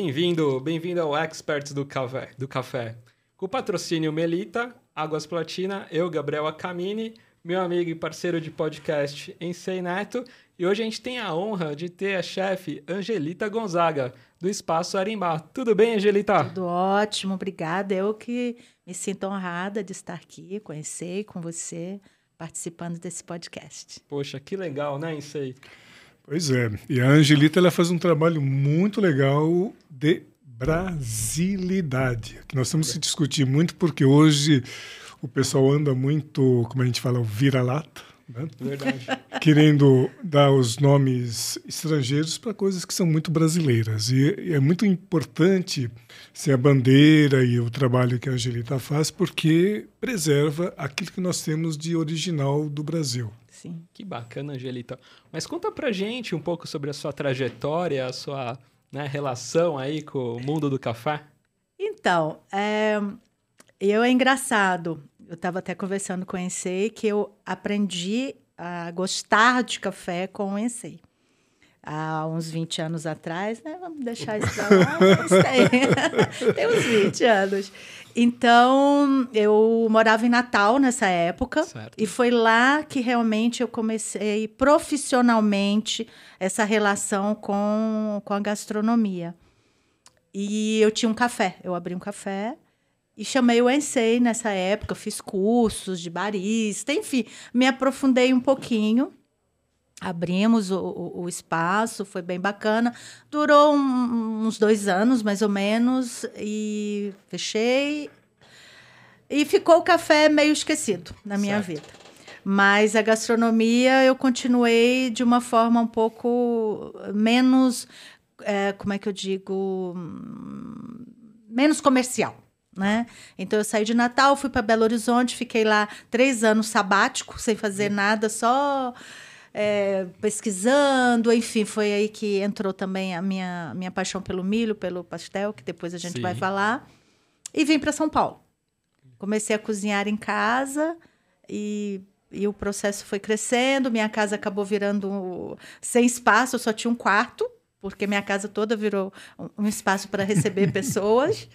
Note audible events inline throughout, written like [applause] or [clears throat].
Bem-vindo, bem-vindo ao Experts do Café, do Café. Com o patrocínio Melita, Águas Platina, eu, Gabriel Acamini, meu amigo e parceiro de podcast Ensei Neto, e hoje a gente tem a honra de ter a chefe Angelita Gonzaga, do Espaço Arimbá. Tudo bem, Angelita? Tudo ótimo, obrigada. Eu que me sinto honrada de estar aqui, conhecer com você, participando desse podcast. Poxa, que legal, né, Ensei? Pois é. E a Angelita ela faz um trabalho muito legal de brasilidade, que nós temos que discutir muito porque hoje o pessoal anda muito, como a gente fala, vira-lata, né? Verdade. [laughs] querendo dar os nomes estrangeiros para coisas que são muito brasileiras. E, e é muito importante ser a bandeira e o trabalho que a Angelita faz, porque preserva aquilo que nós temos de original do Brasil. Sim. Que bacana, Angelita. Mas conta pra gente um pouco sobre a sua trajetória, a sua né, relação aí com o mundo do café. Então, é, eu é engraçado. Eu estava até conversando com o Ensei que eu aprendi a gostar de café com o Ensei. Há uns 20 anos atrás, né? Vamos deixar isso pra lá, [laughs] tem uns 20 anos. Então, eu morava em Natal nessa época. Certo. E foi lá que realmente eu comecei profissionalmente essa relação com, com a gastronomia. E eu tinha um café. Eu abri um café e chamei o Ensei nessa época. Fiz cursos de barista, enfim, me aprofundei um pouquinho. Abrimos o, o, o espaço, foi bem bacana. Durou um- uns dois anos, mais ou menos, e fechei. E ficou o café meio esquecido na minha Certo. vida. Mas a gastronomia eu continuei de uma forma um pouco menos, eh, como é que eu digo, menos comercial. Né? Então eu saí de Natal, fui para Belo Horizonte, fiquei lá três anos sabático, sem fazer nada, só é, pesquisando, enfim, foi aí que entrou também a minha, minha paixão pelo milho, pelo pastel, que depois a gente Sim. vai falar. E vim para São Paulo. Comecei a cozinhar em casa e, e o processo foi crescendo. Minha casa acabou virando sem espaço, eu só tinha um quarto, porque minha casa toda virou um- um espaço para receber [laughs] pessoas.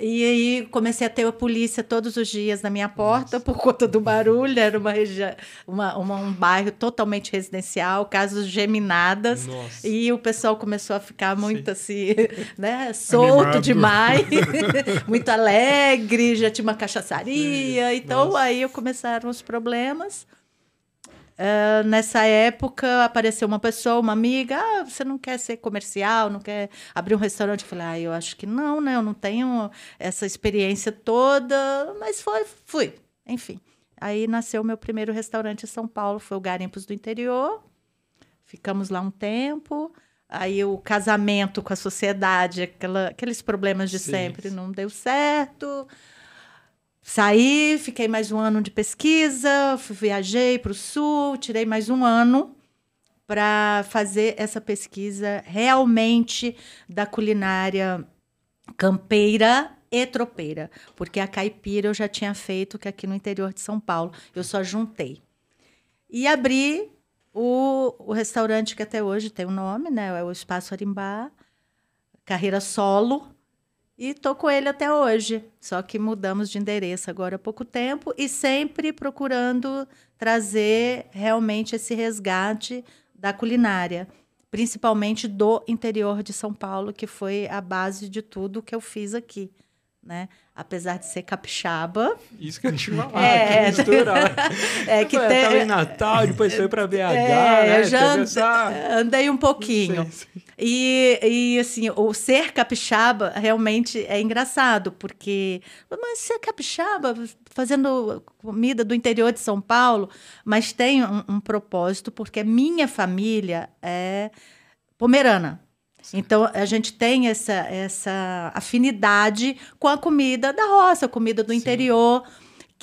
E aí comecei a ter a polícia todos os dias na minha porta [laughs] por conta do barulho. Era uma região, uma, uma- um bairro totalmente residencial, casas geminadas. Nossa. E o pessoal começou a ficar muito assim, [laughs] né, solto Animado. demais, [laughs] muito alegre, já tinha uma cachaçaria. Então Nossa. aí começaram os problemas. Ah, nessa época apareceu uma pessoa, uma amiga, ah, você não quer ser comercial, não quer abrir um restaurante? Eu falei, ah, eu acho que não, né? Eu não tenho essa experiência toda, mas foi, fui, enfim. Aí nasceu o meu primeiro restaurante em São Paulo, foi o Garimpos do Interior. Ficamos lá um tempo. Aí o casamento com a sociedade, aquela- aqueles problemas de Sim, sempre, não deu certo. Saí, fiquei mais um ano de pesquisa, viajei para o sul, tirei mais um ano para fazer essa pesquisa realmente da culinária campeira e tropeira, porque a caipira eu já tinha feito que aqui no interior de São Paulo, eu só juntei. E abri o, o restaurante que até hoje tem o nome, né? É o Espaço Arimbá, carreira solo. E tô com ele até hoje. Só que mudamos de endereço agora há pouco tempo e sempre procurando trazer realmente esse resgate da culinária, principalmente do interior de São Paulo, que foi a base de tudo que eu fiz aqui. Né? Apesar de ser capixaba, Isso que a gente vai falar, É. que mistura. é que tem, Tava em Natal, depois foi pra BH, é, né? eu já Teve and- essa- andei um pouquinho. Sim, sim. E, e assim, o ser capixaba realmente é engraçado, porque. Mas ser capixaba, fazendo comida do interior de São Paulo, mas tem um, um propósito, porque minha família é pomerana. Então, a gente tem essa, essa afinidade com a comida da roça, a comida do Sim. interior.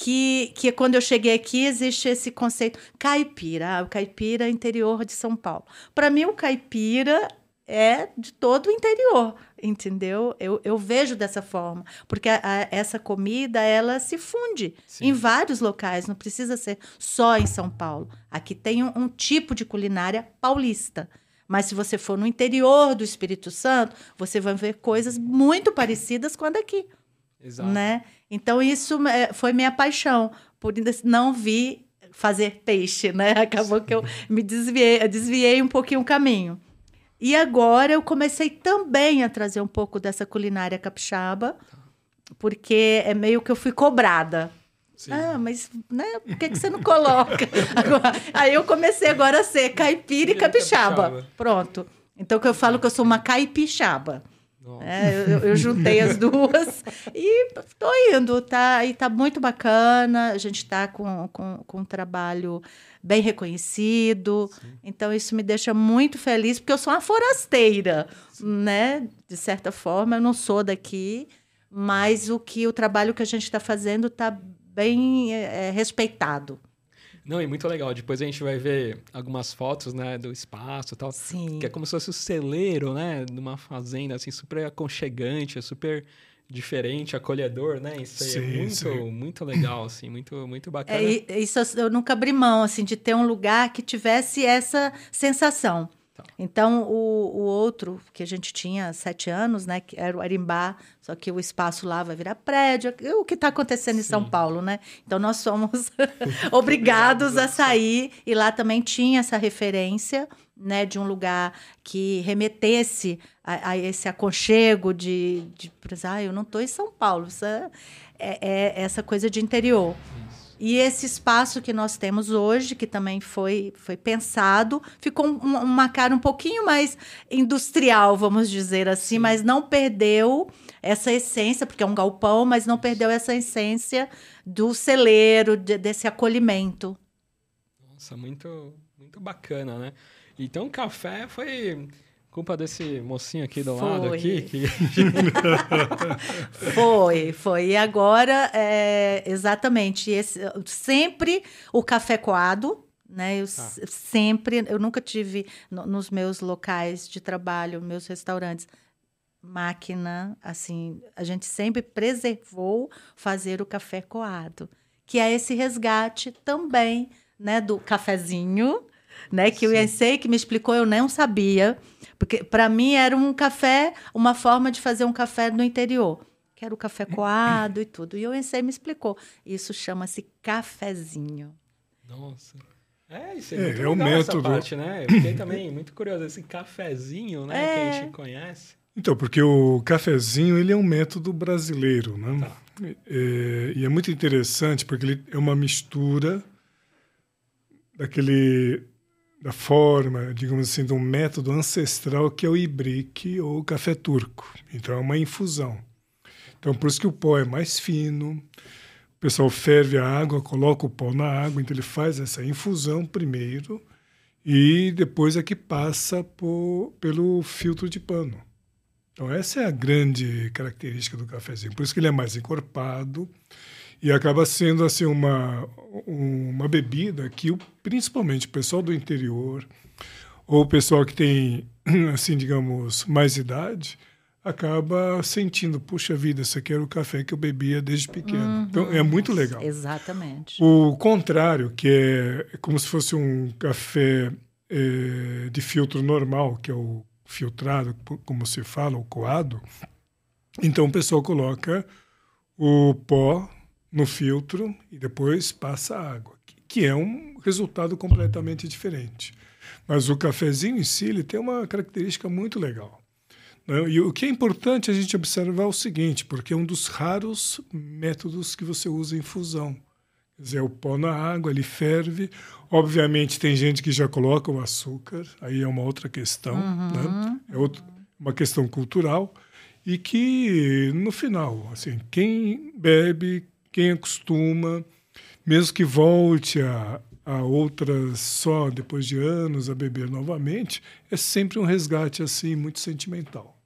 Que, que quando eu cheguei aqui existe esse conceito caipira, ah, o caipira é interior de São Paulo. Para mim, o caipira é de todo o interior, entendeu? Eu, eu vejo dessa forma, porque a- a- essa comida ela se funde Sim. em vários locais, não precisa ser só em São Paulo. Aqui tem um, um tipo de culinária paulista, Mas se você for no interior do Espírito Santo, você vai ver coisas muito parecidas com a daqui. Exato. Né? Então, isso é, foi minha paixão, por não vir fazer peixe, né? [laughs] Acabou que eu me desviei, desviei um pouquinho o caminho. E agora eu comecei também a trazer um pouco dessa culinária capixaba, porque é meio que eu fui cobrada. Sim. Ah, mas né, por que, que você não coloca? [laughs] Agora, aí eu comecei agora a ser caipira e capixaba. capixaba. Pronto. Então que eu falo que eu sou uma caipixaba. É, eu, eu, juntei as [laughs] duas e estou indo, tá? E tá muito bacana. A gente está com, com, com um trabalho bem reconhecido. Sim. Então, isso me deixa muito feliz, porque eu sou uma forasteira, Sim. né? De certa forma, eu não sou daqui, mas o que o trabalho que a gente está fazendo está bem é, respeitado. Não, e muito legal. Depois a gente vai ver algumas fotos, né, do espaço e tal. Sim. Que é como se fosse o celeiro, né, de uma fazenda, assim, super aconchegante, super diferente, acolhedor, né? Isso aí é sim, é muito, sim. muito legal, assim, muito, muito bacana. É, isso eu nunca abri mão, assim, de ter um lugar que tivesse essa sensação. Tá. Então, o, o outro, que a gente tinha sete anos, né? Que era o Arimbá, só que o espaço lá vai virar prédio. O que está acontecendo Sim. em São Paulo, né? Então, nós somos [laughs] [laughs] obrigados a sair. E lá também tinha essa referência, né? De um lugar que remetesse a, a esse aconchego de, de... Ah, eu não estou em São Paulo. Isso é, é, é essa coisa de interior. E esse espaço que nós temos hoje, que também foi, foi pensado, ficou uma cara um pouquinho mais industrial, vamos dizer assim, Sim. mas não perdeu essa essência, porque é um galpão, mas não perdeu essa essência do celeiro, de, desse acolhimento. Nossa, muito, muito bacana, né? Então, o café foi Culpa desse mocinho aqui do foi. lado aqui? Que... [laughs] foi, foi. E agora, é, exatamente, esse, sempre o café coado, né? Eu ah. sempre, eu nunca tive no, nos meus locais de trabalho, meus restaurantes, máquina, assim, a gente sempre preservou fazer o café coado, que é esse resgate também, né, do cafezinho, né, que Sim. o Ensei que me explicou, eu não sabia. Porque para mim era um café, uma forma de fazer um café no interior. Que era o café coado e tudo. E o Ensei me explicou. Isso chama-se cafezinho. Nossa. É, isso é, é muito é, é o método. parte, né? Eu fiquei também [coughs] muito curioso. Esse cafezinho, né? É. Que a gente conhece. Então, porque o cafezinho, ele é um método brasileiro, né? Tá. É, e é muito interessante porque ele é uma mistura daquele da forma, digamos assim, de um método ancestral que é o ibrique ou café turco. Então é uma infusão. Então por isso que o pó é mais fino. O pessoal ferve a água, coloca o pó na água, então ele faz essa infusão primeiro e depois é que passa por, pelo filtro de pano. Então essa é a grande característica do cafezinho. Por isso que ele é mais encorpado e acaba sendo assim uma uma bebida que principalmente o pessoal do interior ou o pessoal que tem [clears throat] assim digamos mais idade acaba sentindo puxa vida esse aqui era o café que eu bebia desde pequeno. Uhum. então é muito legal. Exatamente. O contrário que é como se fosse um café é, de filtro normal que é o filtrado como se fala o coado então o pessoal coloca o pó no filtro e depois passa a água, que é um resultado completamente diferente. Mas o cafezinho em si ele tem uma característica muito legal. Né? E o que é importante a gente observar é o seguinte, porque é um dos raros métodos que você usa em fusão. Quer dizer, o pó na água, ele ferve. Obviamente, tem gente que já coloca o açúcar, aí é uma outra questão, uhum. né? é outro, uma questão cultural. E que, no final, assim, quem bebe, quem acostuma, mesmo que volte a, a outras só depois de anos a beber novamente, é sempre um resgate assim muito sentimental.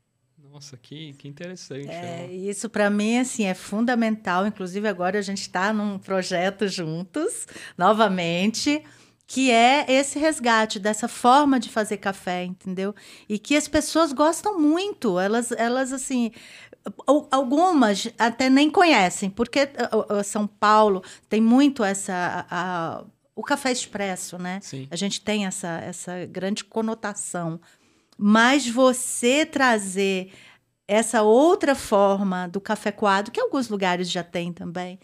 Nossa, que, que interessante. É, isso para mim assim é fundamental. Inclusive agora a gente está num projeto juntos, novamente, que é esse resgate dessa forma de fazer café, entendeu? E que as pessoas gostam muito. Elas, elas assim, Algumas até nem conhecem, porque São Paulo tem muito essa. A, o café expresso, né? Sim. A gente tem essa, essa grande conotação. Mas você trazer essa outra forma do café coado, que alguns lugares já tem também,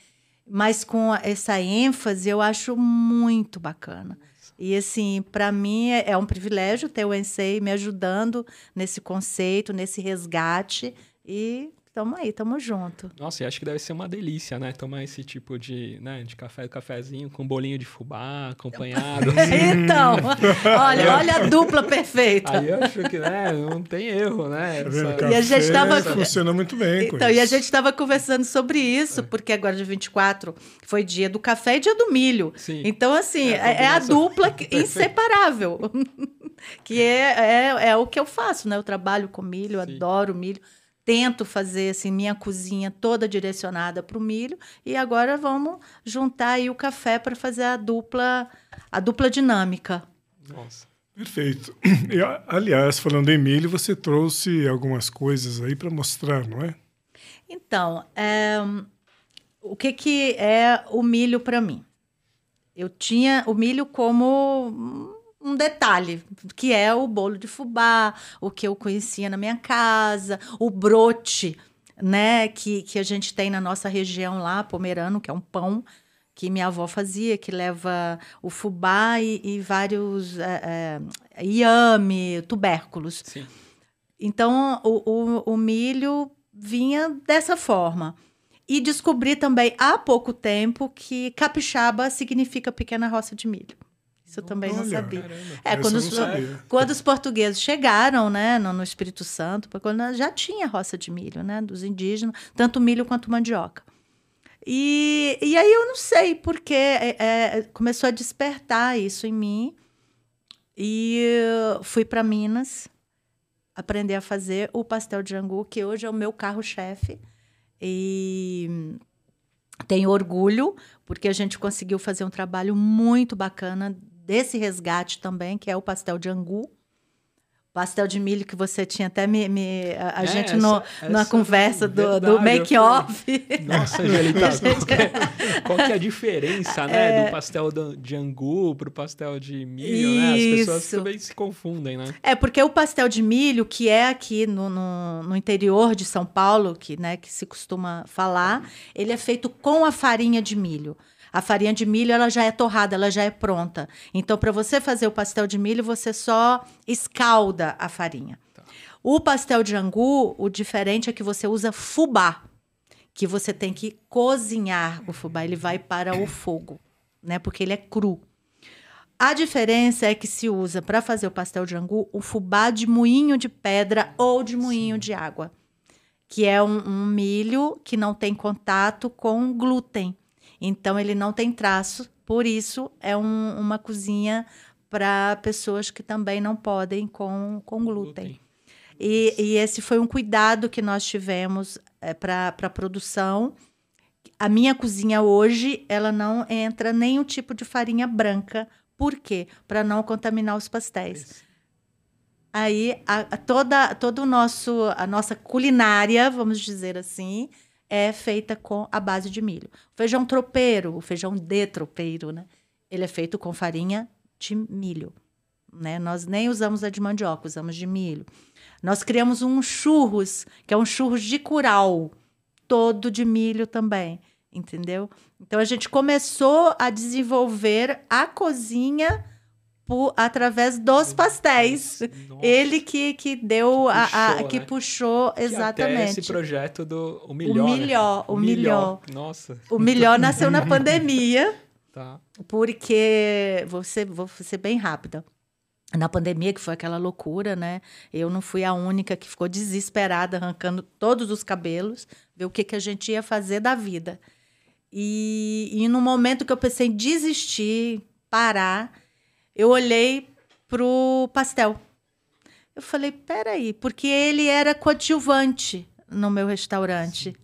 mas com essa ênfase, eu acho muito bacana. E assim, para mim é, é um privilégio ter o Ensei me ajudando nesse conceito, nesse resgate e Tamo aí, tamo junto. Nossa, e acho que deve ser uma delícia, né? Tomar esse tipo de, né, de café, cafezinho com bolinho de fubá, acompanhado. [laughs] então, olha, olha a dupla perfeita. Aí eu acho que, né, não tem erro, né? Tá? Essa- E a gente tava- Funciona muito bem. com Então, e a gente estava conversando sobre isso, porque agora dia 24 foi dia do café e dia do milho. Sim. Então, assim, É, é, é a dupla [laughs] inseparável. [laughs] que é, é, é o que eu faço, né? Eu trabalho com milho, Sim. adoro milho. Tento fazer assim minha cozinha toda direcionada para o milho e agora vamos juntar aí o café para fazer a dupla a dupla dinâmica. Nossa. Perfeito. E, aliás, falando em milho, você trouxe algumas coisas aí para mostrar, não é? Então, é, o que, que é o milho para mim? Eu tinha o milho como um detalhe, que é o bolo de fubá, o que eu conhecia na minha casa, o brote, né, que, que a gente tem na nossa região lá, pomerano, que é um pão que minha avó fazia, que leva o fubá e, e vários é, é, iame, tubérculos. Sim. Então, o, o, o milho vinha dessa forma. E descobri também há pouco tempo que capixaba significa pequena roça de milho. Isso eu também não Olha. sabia. Caramba. É, quando os, não quando os portugueses chegaram, né, no, no Espírito Santo, quando já tinha roça de milho, né, dos indígenas, tanto milho quanto mandioca. E, e aí eu não sei porque é, é, começou a despertar isso em mim e fui para Minas aprender a fazer o pastel de angu, que hoje é o meu carro-chefe. E tenho orgulho, porque a gente conseguiu fazer um trabalho muito bacana desse resgate também, que é o pastel de angu. Pastel de milho que você tinha até me. me- a a É, gente essa- no, na essa conversa do, verdade, do eu make-off. Nossa, [laughs] Angelita, qual, que é, qual que é a diferença, né, É. do pastel do- de angu pro pastel de milho, né? As pessoas também se confundem, né? É, porque o pastel de milho, que é aqui no, no, no interior de São Paulo, que, né, que se costuma falar, ele é feito com a farinha de milho. A farinha de milho ela já é torrada, ela já é pronta. Então, para você fazer o pastel de milho, você só escalda a farinha. O pastel de angu, o diferente é que você usa fubá, que você tem que cozinhar o fubá, ele vai para o fogo, né? Porque ele é cru. A diferença é que se usa para fazer o pastel de angu o fubá de moinho de pedra ou de moinho de água, que é um, um milho que não tem contato com glúten. Então ele não tem traço, por isso é um- uma cozinha para pessoas que também não podem com, com glúten. E, e esse foi um cuidado que nós tivemos para a produção. A minha cozinha hoje, ela não entra nenhum tipo de farinha branca. Por quê? Para não contaminar os pastéis. Aí, a, a toda, todo o nosso, a nossa culinária, vamos dizer assim, é feita com a base de milho. O feijão tropeiro, o feijão de tropeiro, né? Ele é feito com farinha de milho. Né? Nós nem usamos a de mandioca, usamos de milho. Nós criamos um churros, que é um churros de curau, todo de milho também, entendeu? Então a gente começou a desenvolver a cozinha por, através dos pastéis. Nossa. Ele que, que deu a, a- puxou, que né? puxou Que exatamente. esse projeto do o melhor. né? melhor, o melhor. Nossa, O melhor nasceu na [laughs] pandemia, tá. porque vou ser, vou ser bem rápida. Na pandemia, que foi aquela loucura, né? Eu não fui a única que ficou desesperada, arrancando todos os cabelos, ver o que, que a gente ia fazer da vida. E, e no momento que eu pensei em desistir, parar, eu olhei pro pastel. Eu falei, peraí, porque ele era coadjuvante no meu restaurante.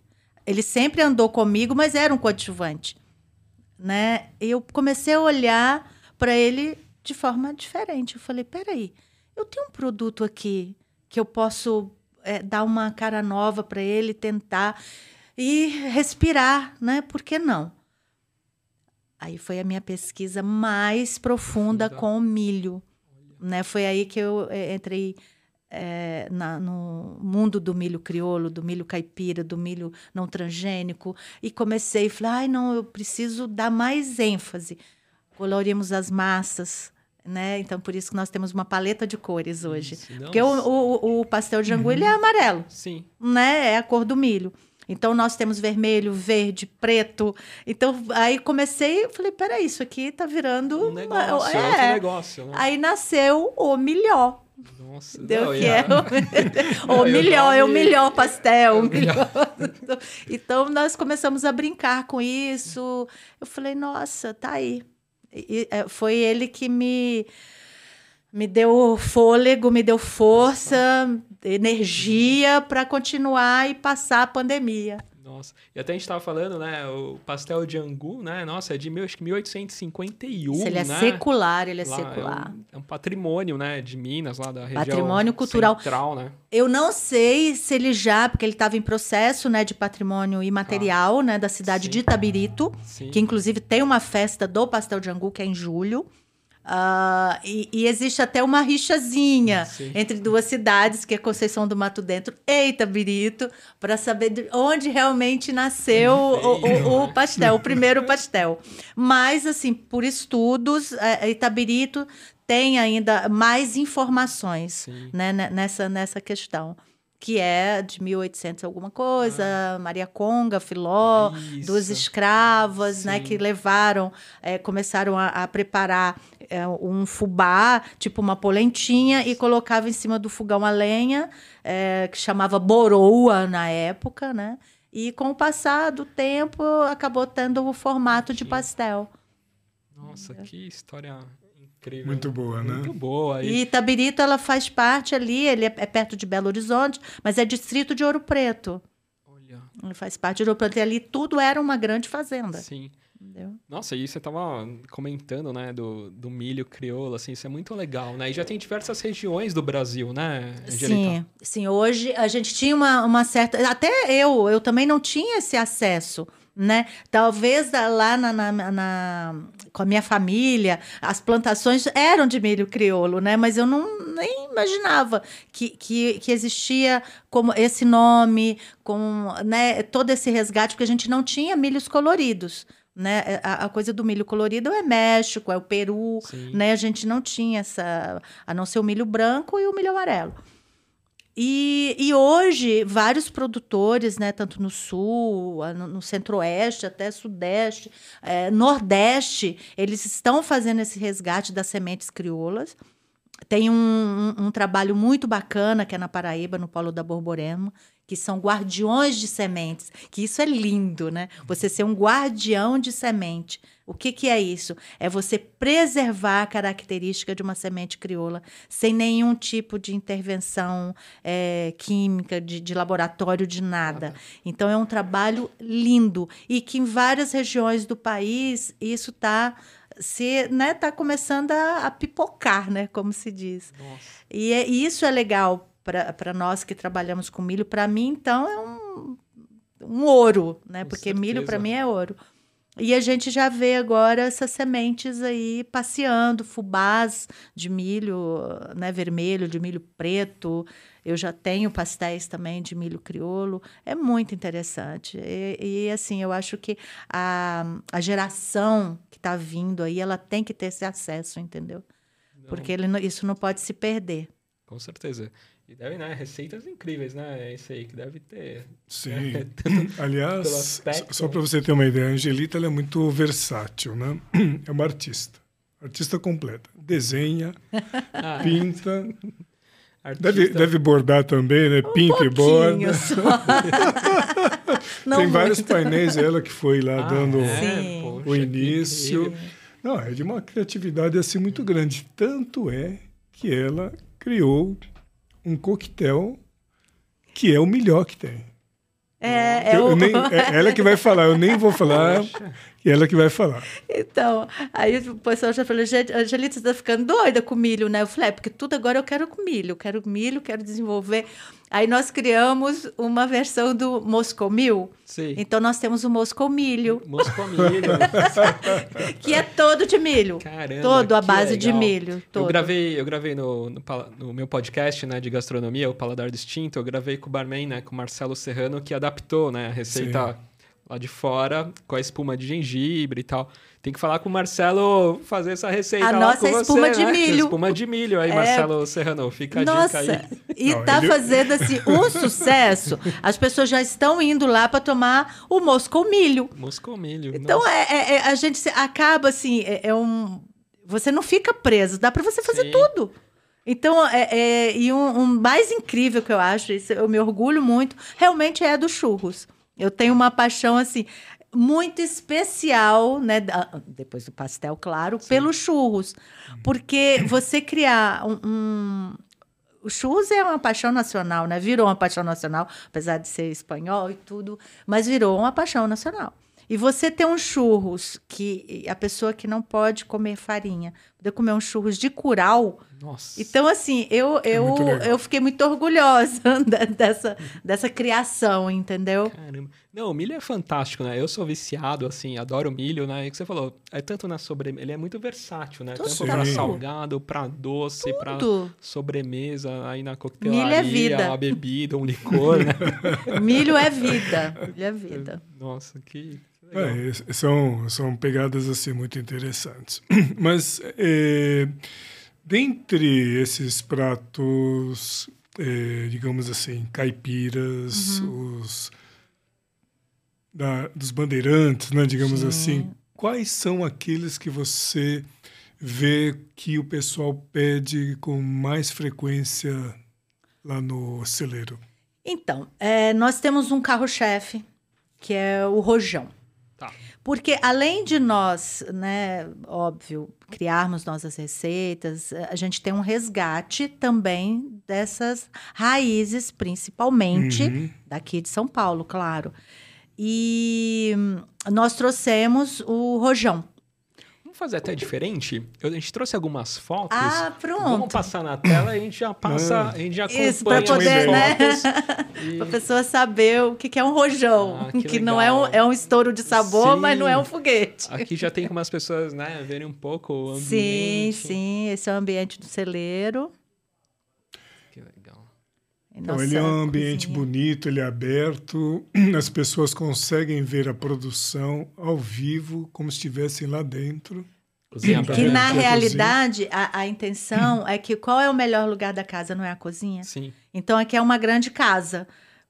Ele sempre andou comigo, mas era um coadjuvante. Né? E eu comecei a olhar para ele de forma diferente. Eu falei, peraí, eu tenho um produto aqui que eu posso é, dar uma cara nova para ele, tentar e respirar, né? Por que não? Aí foi a minha pesquisa mais profunda com o milho. Né? Foi aí que eu eh, entrei eh, na- no mundo do milho crioulo, do milho caipira, do milho não transgênico. E comecei, falei, ai, não, eu preciso dar mais ênfase. Colorimos as massas, né? Então, por isso que nós temos uma paleta de cores hoje. Isso, Porque o, o, o pastel de angu, ele é amarelo Sim. né? É a cor do milho. Então nós temos vermelho, verde, preto. Então aí comecei, falei, peraí, isso aqui tá virando Um uma- negócio, é. outro negócio, né? Aí nasceu o milhó. Nossa, Deu não, que [laughs] [laughs] é o, é o pastel. É o milhó. milhó. [laughs] então nós começamos a brincar com isso. Eu falei, nossa, tá aí. E, é, foi ele que me me deu fôlego, me deu força, energia para continuar e passar a pandemia. Nossa. E até a gente tava falando, né? O pastel de angu, né? Nossa, é de mil, acho que 1851, Se ele é né? secular, ele é Lá, secular. É um, é um patrimônio, né? De Minas, lá da região Patrimônio cultural. central, né? Eu não sei se ele já, porque ele estava em processo né, de patrimônio imaterial né, da cidade Sim. de Itabirito, Sim. que inclusive tem uma festa do pastel de angu, que é em julho. Ah, e, e existe até uma rixazinha Sim. entre duas cidades, que é Conceição do Mato Dentro e Itabirito, para saber de onde realmente nasceu o, o- o pastel, o primeiro pastel. Mas, assim, por estudos, é, Itabirito tem ainda mais informações né, ne- nessa, nessa questão. Que é de 1800 alguma coisa, Maria Conga, Filó, duas Isso. escravas, né, que levaram, eh, começaram a, a preparar eh, um fubá, tipo uma polentinha, e colocava em cima do fogão a lenha, eh, que chamava boroa na época, né? E com o passar do tempo, acabou tendo o formato de pastel. Nossa, que história incrível. Muito boa, né? Muito boa. E Itabirito, ela faz parte ali, ele é, é perto de Belo Horizonte, mas é distrito de Ouro Preto. Olha, Ele faz parte de Ouro Preto. E ali tudo era uma grande fazenda. sim. Entendeu? Nossa, e você tava comentando, né, do, do milho crioulo, assim, isso é muito legal, né? E já tem diversas regiões do Brasil, né, Angelita? Sim, sim. Hoje a gente tinha uma, uma certa. Até eu, eu também não tinha esse acesso. Né? Talvez lá na, na- na- com a minha família, as plantações eram de milho crioulo, né? Mas eu não nem imaginava que, que, que existia como esse nome, com né, todo esse resgate, porque a gente não tinha milhos coloridos. Né? A, a coisa do milho colorido é México, é o Peru, Sim. né? A gente não tinha essa, a não ser o milho branco e o milho amarelo. E, e hoje, vários produtores, né, tanto no sul, no, no centro-oeste, até sudeste, eh, nordeste, eles estão fazendo esse resgate das sementes crioulas. Tem um, um- um trabalho muito bacana que é na Paraíba, no Polo da Borborema, que são guardiões de sementes. Que isso é lindo, né? Você ser um guardião de semente. O que, que é isso? É você preservar a característica de uma semente crioula sem nenhum tipo de intervenção eh, química, de, de laboratório, de nada. Então, é um trabalho lindo. E que em várias regiões do país isso está se né, tá começando a, a pipocar, né, como se diz. Nossa. E, é- e isso é legal para nós que trabalhamos com milho. Para mim, então, é um, um ouro, né? Com Porque milho para certeza. mim é ouro. E a gente já vê agora essas sementes aí passeando, fubás de milho né, vermelho, de milho preto. Eu já tenho pastéis também de milho crioulo. É muito interessante. E, e, assim, eu acho que a, a geração que está vindo aí, ela tem que ter esse acesso, entendeu? Não, Porque ele isso não pode se perder. Com certeza. E deve, né, receitas incríveis, né? Isso aí que deve ter. Sim. [laughs] [laughs] pelo Aliás, só para você ter uma ideia, a Angelita é muito versátil, né? [clears throat] É uma artista. Artista completa. Desenha, [laughs] Ah, pinta, artista- deve, deve bordar também, né? Pinta e borda. Tem vários muito. painéis, ela que foi lá Ah, dando é? Poxa, o que início. Não, é de uma criatividade assim muito grande. Tanto é que ela criou um coquetel que é o melhor que tem. É, é Eu- eu o... nem- [laughs] é ela que vai falar, eu nem vou falar, e ela que vai falar. Então, aí o pessoal já falou, gente, Angelita, você tá ficando doida com milho, né? Eu falei, é, porque tudo agora eu quero com milho, eu quero milho, quero desenvolver. Aí nós criamos uma versão do Moscou Mil. Sim. Então nós temos o Moscou Milho, Moscomilho. [laughs] que é todo de milho. Caramba. todo à que base de legal. milho. Eu Todo. gravei, eu gravei no, no, no meu podcast né, de gastronomia, o Paladar Distinto, eu gravei com o barman, né, com o Marcelo Serrano, que adaptou né, a receita lá de fora, com a espuma de gengibre e tal. Tem que falar com o Marcelo fazer essa receita A lá nossa com você, espuma de né? milho. Espuma de milho aí, É. Marcelo Serrano, fica a Nossa, dica aí. e Não, tá ele- fazendo assim [laughs] um sucesso. As pessoas já estão indo lá para tomar o Moscou Milho. Moscomilho. Então nossa. é, é- é- a gente se- acaba assim, é, é um. Você não fica preso, dá para você fazer Sim. tudo. Então, é, é- e um, um mais incrível que eu acho, isso eu me orgulho muito, realmente é dos churros. Eu tenho uma paixão assim muito especial, né? Depois do pastel, claro, pelos churros, porque você criar um, um o churros é uma paixão nacional, né? Virou uma paixão nacional, apesar de ser espanhol e tudo, mas virou uma paixão nacional. E você ter um churros que a pessoa que não pode comer farinha, poder comer um churros de curau. Nossa. Então, assim, eu, eu, muito legal. eu fiquei muito orgulhosa [laughs] dessa, dessa criação, entendeu? Caramba. Não, o milho é fantástico, né? Eu sou viciado, assim, adoro milho, né? E o que você falou, é tanto na sobremesa, ele é muito versátil, né? Tanto Sim. pra salgado, pra doce, Tudo. sobremesa, aí na coquetelaria, Milho é vida. uma bebida, um licor, né? [laughs] Milho é vida. Milho é vida. Nossa, que. É, são, são pegadas assim muito interessantes. [clears throat] Mas é, dentre esses pratos, é, digamos assim, caipiras, os da- dos bandeirantes, né, digamos Sim. assim, quais são aqueles que você vê que o pessoal pede com mais frequência lá no celeiro? Então, é, nós temos um carro-chefe, que é o rojão. Tá. Porque além de nós, né, óbvio, criarmos nossas receitas, a gente tem um resgate também dessas raízes, principalmente Uhum. daqui de São Paulo, claro. E nós trouxemos o rojão. Vamos fazer até diferente? Eu- a gente trouxe algumas fotos. Ah, Vamos pronto. passar na tela e a gente já passa, a gente já acompanha Isso, pra as poder, né? fotos. e- Para a pessoa saber o que que é um rojão. Ah, que que não é um, é um estouro de sabor, Sim. mas não é um foguete. Aqui já tem algumas pessoas, né, verem um pouco o Sim, ambiente. sim. Esse é o ambiente do celeiro. Que Então, ele é um ambiente cozinha. bonito, ele é aberto, [clears throat] as pessoas conseguem ver a produção ao vivo, como se estivessem lá dentro. Cozinha Que Que aberta. na Pra realidade, a, a [clears throat] intenção é que qual é o melhor lugar da casa, não é a cozinha? Sim. Então aqui é uma grande casa.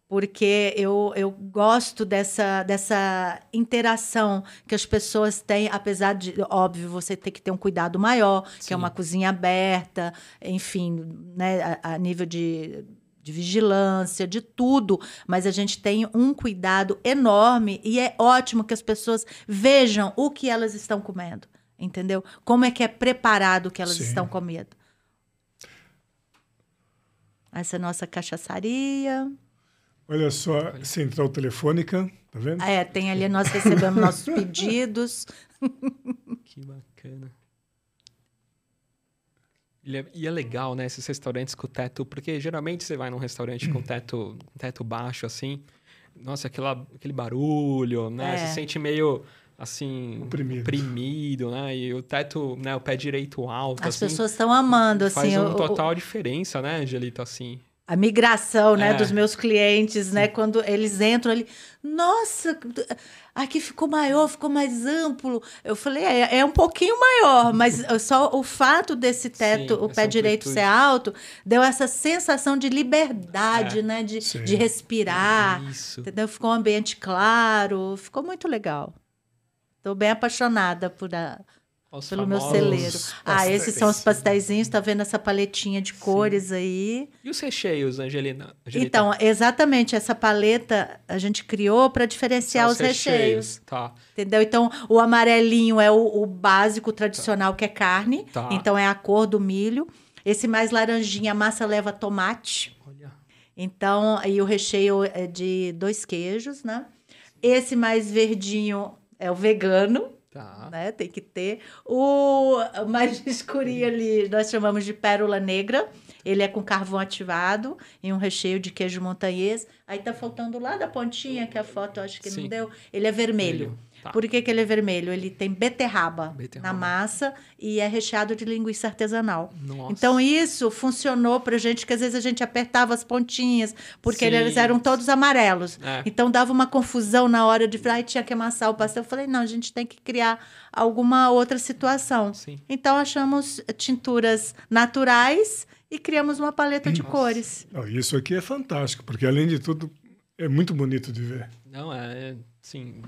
Porque eu, eu gosto dessa, dessa interação que as pessoas têm, apesar de, óbvio, você ter que ter um cuidado maior, que Sim. é uma cozinha aberta, enfim, né, a, a nível de, de vigilância, de tudo. Mas a gente tem um cuidado enorme e é ótimo que as pessoas vejam o que elas estão comendo, entendeu? Como é que é preparado o que elas Sim. estão comendo. Essa é a nossa cachaçaria. Olha só, central telefônica, tá vendo? É, tem ali, nós recebemos nossos [laughs] pedidos. Que bacana. E é, e é legal, né, esses restaurantes com teto, porque geralmente você vai num restaurante com [clears throat] teto, teto baixo, assim, nossa, aquela, aquele barulho, né, É. você sente meio, assim, Oprimido. oprimido, né, e o teto, né, o pé direito alto, As assim, pessoas estão amando, faz assim, um o- o- total diferença, né, Angelito, assim. A migração, né, É. dos meus clientes, né, quando eles entram ali, nossa, aqui ficou maior, ficou mais amplo. Eu falei, é, é um pouquinho maior, [laughs] mas só o fato desse teto, Sim, o pé direito amplitude. ser alto, deu essa sensação de liberdade, É. né, de, Sim. de respirar. Isso. Entendeu? Ficou um ambiente claro, ficou muito legal. Estou bem apaixonada por a- Os pelo meu celeiro. Ah, esses são os pastéis. pastéisinhos, tá vendo essa paletinha de cores aí? E os recheios, Angelina? Angelita? Então, exatamente, essa paleta a gente criou para diferenciar São os recheios. Tá. Entendeu? Então, o amarelinho é o, o básico tradicional, que é carne. Tá. Então, é a cor do milho. Esse mais laranjinha, a massa leva tomate. Olha. Então, aí o recheio é de dois queijos, né? Esse mais verdinho é o vegano, Tá. né? Tem que ter. O mais escurinho ali, nós chamamos de pérola negra. Ele é com carvão ativado e um recheio de queijo montanhês. Aí tá faltando lá da pontinha, que a foto eu acho que Sim. não deu. Ele é vermelho. Tá. Por que, que ele é vermelho? Ele tem beterraba, Beterraba. na massa e é recheado de linguiça artesanal. Nossa. Então isso funcionou pra gente, que às vezes a gente apertava as pontinhas, porque Sim. eles eram todos amarelos. É. Então dava uma confusão na hora de ai, tinha que amassar o pastel. Eu falei, não, a gente tem que criar alguma outra situação. Sim. Então achamos tinturas naturais e criamos uma paleta de Nossa. cores. Isso aqui é fantástico, porque além de tudo, é muito bonito de ver. Não, é, sim,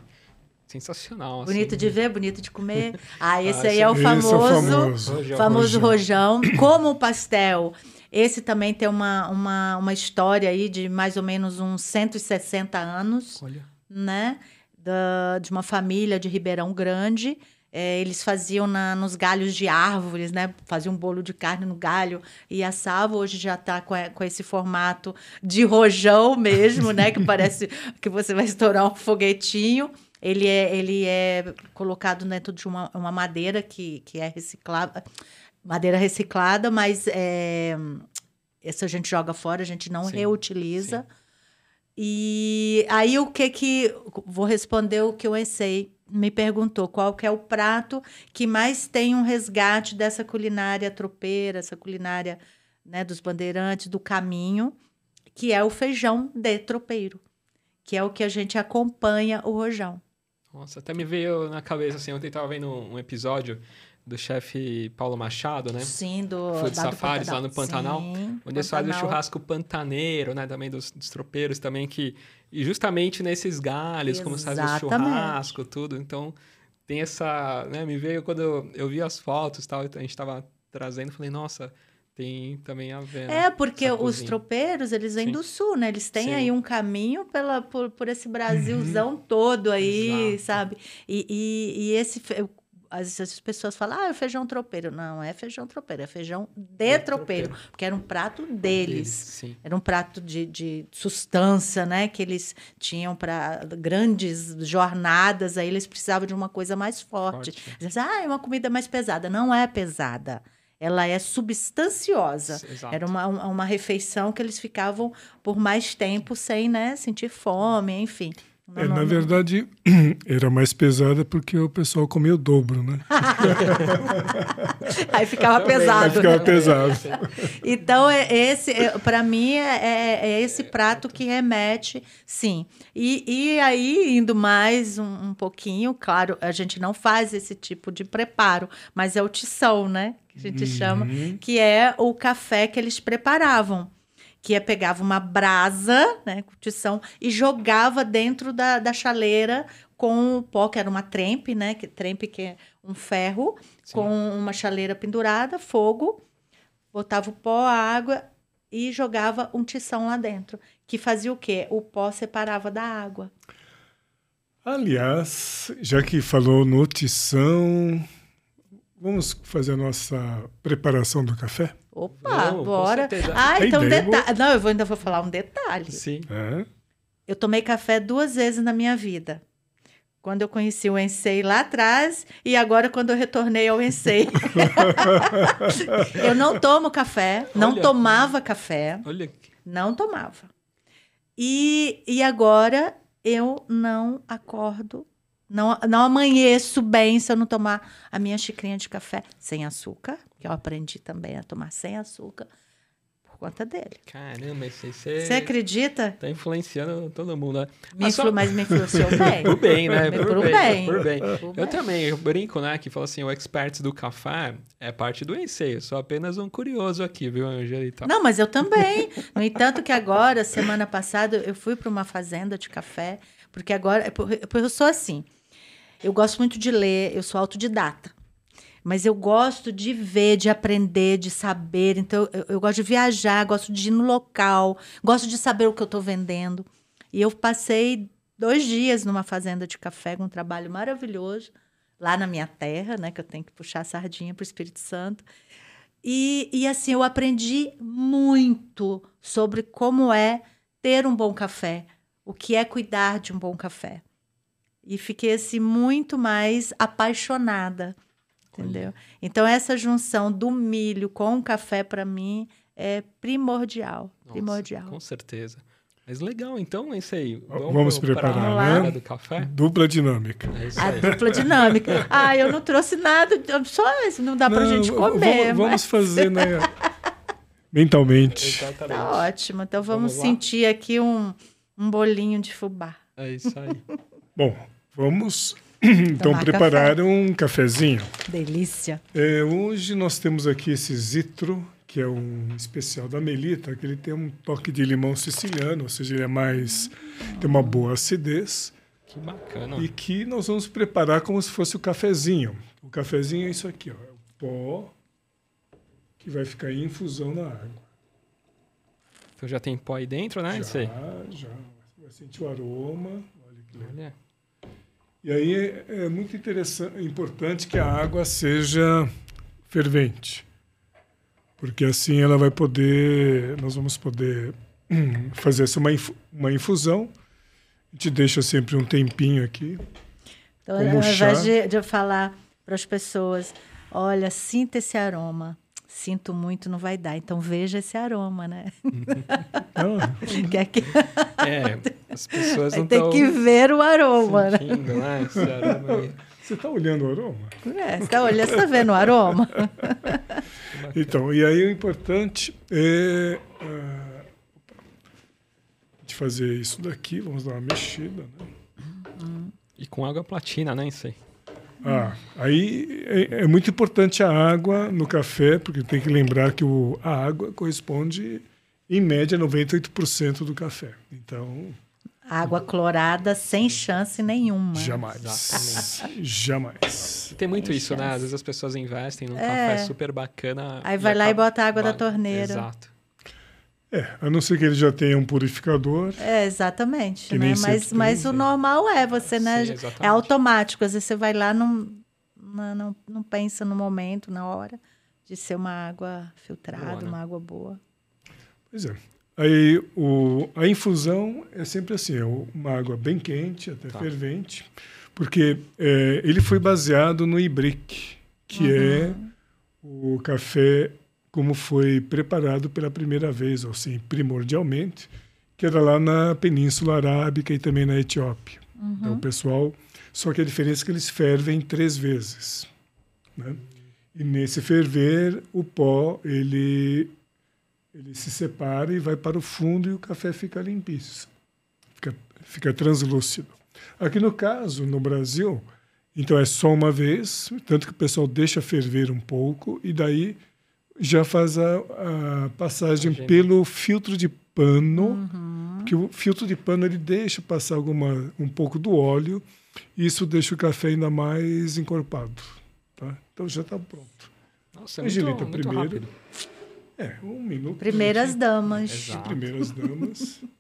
sensacional. Bonito assim. de ver, bonito de comer. [laughs] Ah, esse Ah, aí é o esse é o famoso, famoso. Rojão. famoso Rojão. rojão. Como o pastel. Esse também tem uma, uma, uma história aí de mais ou menos uns 160 anos. Olha. né? Da, de uma família de Ribeirão Grande. É, eles faziam na, nos galhos de árvores, né? Faziam um bolo de carne no galho e assavam. Hoje já está com, com esse formato de rojão mesmo, né? Que [laughs] parece que você vai estourar um foguetinho. Ele é, ele é colocado dentro de uma, uma madeira que, que é reciclada, madeira reciclada, mas é, essa a gente joga fora, a gente não Sim, reutiliza. E aí o que que vou responder o que o Essay me perguntou, qual que é o prato que mais tem um resgate dessa culinária tropeira, essa culinária, né, dos bandeirantes, do caminho, que é o feijão de tropeiro, que é o que a gente acompanha o rojão. Nossa, até me veio na cabeça, assim, ontem tava vendo um episódio do chefe Paulo Machado, né? Sim, do, Food da- do Safaris lá no Pantanal, Sim, Onde eles fazem o churrasco pantaneiro, né? Também dos, dos tropeiros também, que... E justamente nesses galhos, como se faz o Exatamente. churrasco, tudo. Então, tem essa... Né? Me veio quando eu, eu vi as fotos e tal, a gente tava trazendo, falei, nossa, tem também a ver? É, porque os cozinha. tropeiros, eles vêm Sim. do sul, né? Eles têm Sim. aí um caminho pela, por, por esse Brasilzão todo aí, Uhum. Exato. sabe? E, e, e esse... fe- As, as pessoas falam, ah, é feijão tropeiro. Não, é feijão tropeiro, é feijão de De tropeiro, tropeiro. porque era um prato Deles, deles. Era um prato de, de sustância, né? Que eles tinham para grandes jornadas, aí eles precisavam de uma coisa mais forte. Forte. Ah, é uma comida mais pesada. Não é pesada. Ela é substanciosa. Exato. Era uma, uma refeição que eles ficavam por mais tempo sem né, sentir fome, enfim. Não- É, não- na não- verdade, [clears throat] era mais pesada porque o pessoal comia o dobro, né? [laughs] Aí ficava Também, pesado. Aí ficava né? pesado. [laughs] Então, é esse, para mim, é, é- é esse prato que remete, sim. E, e aí, indo mais um, um pouquinho, claro, a gente não faz esse tipo de preparo, mas é o tição, né? Que a gente chama, que é o café que eles preparavam. Que é pegava uma brasa, né, com tição, e jogava dentro da, da chaleira com o pó, que era uma trempe, né? Que, trempe que é um ferro, Sim. com uma chaleira pendurada, fogo, botava o pó, a água e jogava um tição lá dentro. Que fazia o quê? O pó separava da água. Aliás, já que falou no tição, vamos fazer a nossa preparação do café? Opa, bora. Ah, então detalhe. Não, eu vou, ainda vou falar um detalhe. Sim. É? Eu tomei café duas vezes na minha vida. Quando eu conheci o Ensei lá atrás e agora quando eu retornei ao Ensei. [laughs] eu não tomo café, não Olha. tomava café. Olha, Não tomava. E, e agora eu não acordo, não, não amanheço bem se eu não tomar a minha xicrinha de café sem açúcar, que eu aprendi também a tomar sem açúcar, por conta dele. caramba, esse você Você acredita? tá influenciando todo mundo, né? Me influ- Mas me influenciou [laughs] bem. Por bem, né? Por Por, bem. bem. Por bem. Por Eu também, eu brinco, né? Que fala assim, o expert do café é parte do enseio. Sou apenas um curioso aqui, viu, Angelita? Não, mas eu também. No entanto, que agora, semana passada, eu fui para uma fazenda de café, porque agora. Porque eu sou assim. Eu gosto muito de ler, eu sou autodidata. Mas eu gosto de ver, de aprender, de saber. Então, eu, eu gosto de viajar, gosto de ir no local, gosto de saber o que eu estou vendendo. E eu passei dois dias numa fazenda de café com um trabalho maravilhoso, lá na minha terra, né? Que eu tenho que puxar a sardinha para o Espírito Santo. E, e assim, eu aprendi muito sobre como é ter um bom café, o que é cuidar de um bom café. E fiquei assim muito mais apaixonada, entendeu? Então essa junção do milho com o café para mim é primordial. Nossa, primordial. Com certeza. Mas legal, então é isso aí. Vamos preparar, pra né? hora do café? Dupla dinâmica. É isso A aí. dupla dinâmica. [laughs] Ah, eu não trouxe nada, só isso, não dá pra Não, gente v- comer. Vamos, vamos mas fazer, né? [laughs] Mentalmente. Exatamente. Tá ótimo. Então vamos, Vamos sentir aqui um, um bolinho de fubá. É isso aí. [laughs] Bom, vamos [clears throat] então Tomar preparar um cafezinho. Delícia. É, hoje nós temos aqui esse Zitro, que é um especial da Melita, que ele tem um toque de limão siciliano, ou seja, ele é mais tem uma boa acidez Que bacana. e que nós vamos preparar como se fosse o cafezinho. O cafezinho é isso aqui, ó, é o pó que vai ficar em infusão na água. Então já tem pó aí dentro, né? Isso já, já. Você vai sentir o aroma. Olha que legal. Olha. E aí é, muito interessante, importante que a água seja fervente, porque assim ela vai poder, nós vamos poder [clears throat] fazer essa uma, uma infusão. A gente deixa sempre um tempinho aqui. Então, Como ao invés de, de eu falar para as pessoas, olha, sinta esse aroma. Sinto muito, não vai dar. Então veja esse aroma, né? Ah, [laughs] que é que É, as pessoas vai não ter que ver o aroma, né? sentindo, né? Esse aroma aí. você está olhando o aroma? É, você tá olhando, você tá vendo o aroma? [laughs] Então, e aí o importante é a gente fazer isso daqui. Vamos dar uma mexida, né? E com água platina, né? Isso aí. Ah, aí é, é muito importante a água no café, porque tem que lembrar que o, a água corresponde, em média, a 98% do café. Então, Água clorada sem chance nenhuma. jamais. Exatamente. Jamais. Tem muito Tem isso, né? chance. Às vezes as pessoas investem num É. café super bacana. Aí vai lá e bota a água da vai- torneira. Exato. É, a não ser que ele já tenha um purificador. É, exatamente. Que Né? nem Mas, mas tem, o né? normal é você, né? Sim, é automático. Às vezes você vai lá, não, não, não, não pensa no momento, na hora, de ser uma água filtrada, Boa, né? uma água boa. Pois é. Aí o, a infusão é sempre assim, é uma água bem quente, até Tá. fervente, porque é, ele foi baseado no Ibrick, que é o café como foi preparado pela primeira vez, ou assim, primordialmente, que era lá na Península Arábica e também na Etiópia. Então o pessoal, só que a diferença é que eles fervem três vezes, né? E nesse ferver, o pó, ele ele se separa e vai para o fundo e o café fica limpíssimo. Fica, fica translúcido. Aqui no caso, no Brasil, então é só uma vez, tanto que o pessoal deixa ferver um pouco e daí já faz a, a passagem Imagina. pelo filtro de pano, Uhum. que o filtro de pano ele deixa passar alguma, um pouco do óleo e isso deixa o café ainda mais encorpado. Tá? Então já está pronto. Nossa, é Angelita, muito, muito primeiro. rápido. É, um minuto. Primeiras damas. Exato. Primeiras damas. [laughs]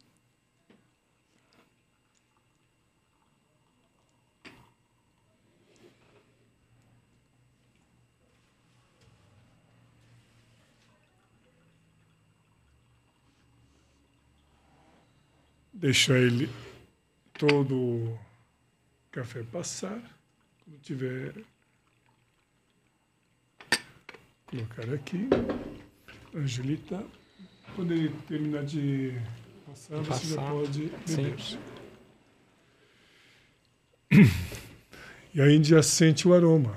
Deixar ele todo o café passar. Quando tiver. Colocar aqui. Angelita, quando ele terminar de passar, você já Passar, pode sim. beber. [clears throat] E aí a já sente o aroma.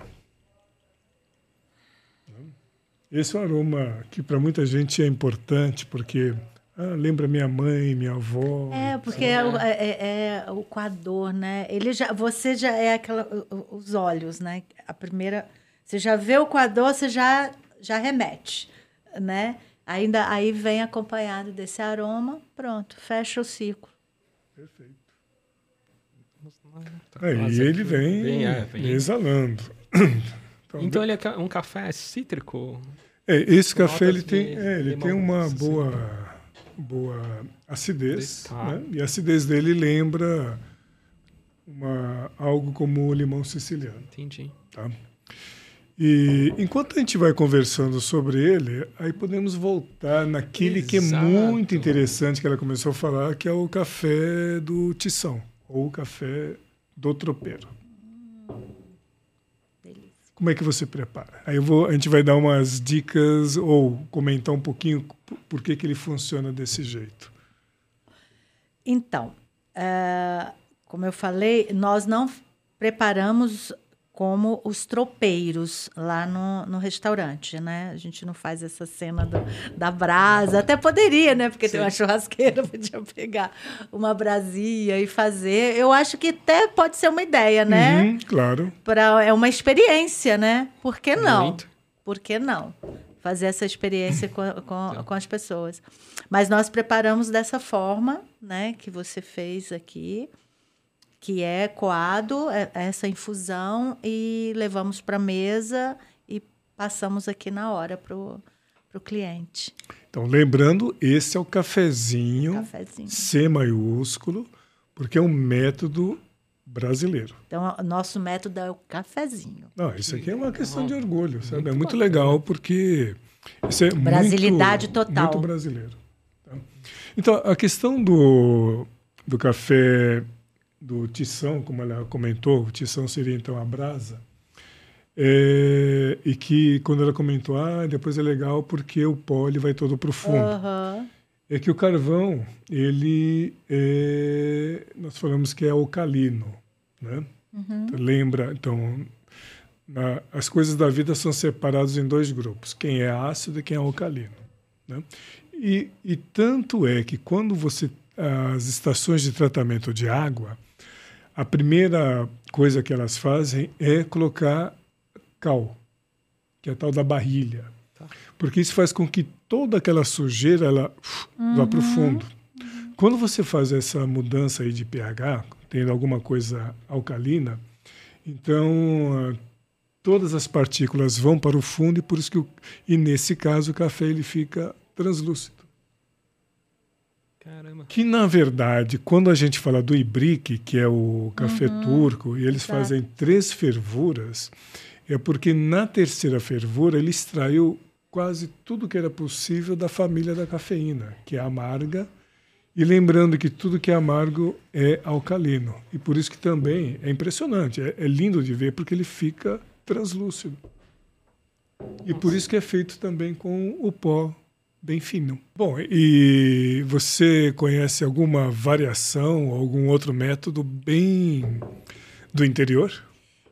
Esse é um aroma que para muita gente é importante, porque ah, lembra minha mãe, minha avó. É, porque é, o- é- é- é o coador, né? Ele já, você já é aquela, os olhos, né? A primeira, você já vê o coador, você já já remete, né? Ainda aí vem acompanhado desse aroma, pronto, fecha o ciclo. Perfeito. Tá Aí ele vem, Vem, é, vem. exalando. [coughs] Então, Então ele é um café cítrico. É, esse café ele tem, de é, ele tem uma assim. boa, boa acidez, Tá. né? e a acidez dele lembra uma, algo como o limão siciliano. Entendi. Tá? E enquanto a gente vai conversando sobre ele, aí podemos voltar naquele que é Exato. muito interessante que ela começou a falar, que é o café do tição, ou o café do tropeiro. Como é que você prepara? Aí vou, a gente vai dar umas dicas ou comentar um pouquinho por, por que, que ele funciona desse jeito. Então, é, como eu falei, nós não preparamos como os tropeiros lá no, no restaurante, né? A gente não faz essa cena do, da brasa. Até poderia, né? Porque Sim. tem uma churrasqueira, [laughs] podia pegar uma brasia e fazer. Eu acho que até pode ser uma ideia, né? Uhum, claro. Pra, é uma experiência, né? Por que não? Muito. Por que não? Fazer essa experiência com, [laughs] com, com as pessoas. Mas nós preparamos dessa forma, né? Que você fez aqui que é coado, é, é essa infusão, e levamos para a mesa e passamos aqui na hora para o cliente. Então, lembrando, esse é o cafezinho, cafezinho, C maiúsculo, porque é um método brasileiro. Então, o nosso método é o cafezinho. Não, isso aqui é uma questão de orgulho, sabe? Muito é muito legal, porque isso é Brasilidade muito, total. Muito brasileiro. Tá? Então, a questão do, do café do tição, como ela comentou, o tição seria então a brasa, é, e que quando ela comentou, ah, depois é legal porque o pó ele vai todo para o fundo. Uhum. É que o carvão, ele é, nós falamos que é alcalino, né? Uhum. Então, lembra, então, na, as coisas da vida são separadas em dois grupos, quem é ácido e quem é alcalino. Né? E, e tanto é que quando você as estações de tratamento de água, a primeira coisa que elas fazem é colocar cal, que é a tal da barrilha. Tá. Porque isso faz com que toda aquela sujeira ela uhum. vá para o fundo. Quando você faz essa mudança aí de pH, tendo alguma coisa alcalina, então todas as partículas vão para o fundo e por isso que o, e nesse caso o café ele fica translúcido. Caramba. Que, na verdade, quando a gente fala do ibrique, que é o café uhum, turco, e eles exato. fazem três fervuras, é porque na terceira fervura ele extraiu quase tudo que era possível da família da cafeína, que é amarga, e lembrando que tudo que é amargo é alcalino. E por isso que também é impressionante, é, é lindo de ver, porque ele fica translúcido. E por isso que é feito também com o pó bem fino. Bom, e você conhece alguma variação, algum outro método bem do interior?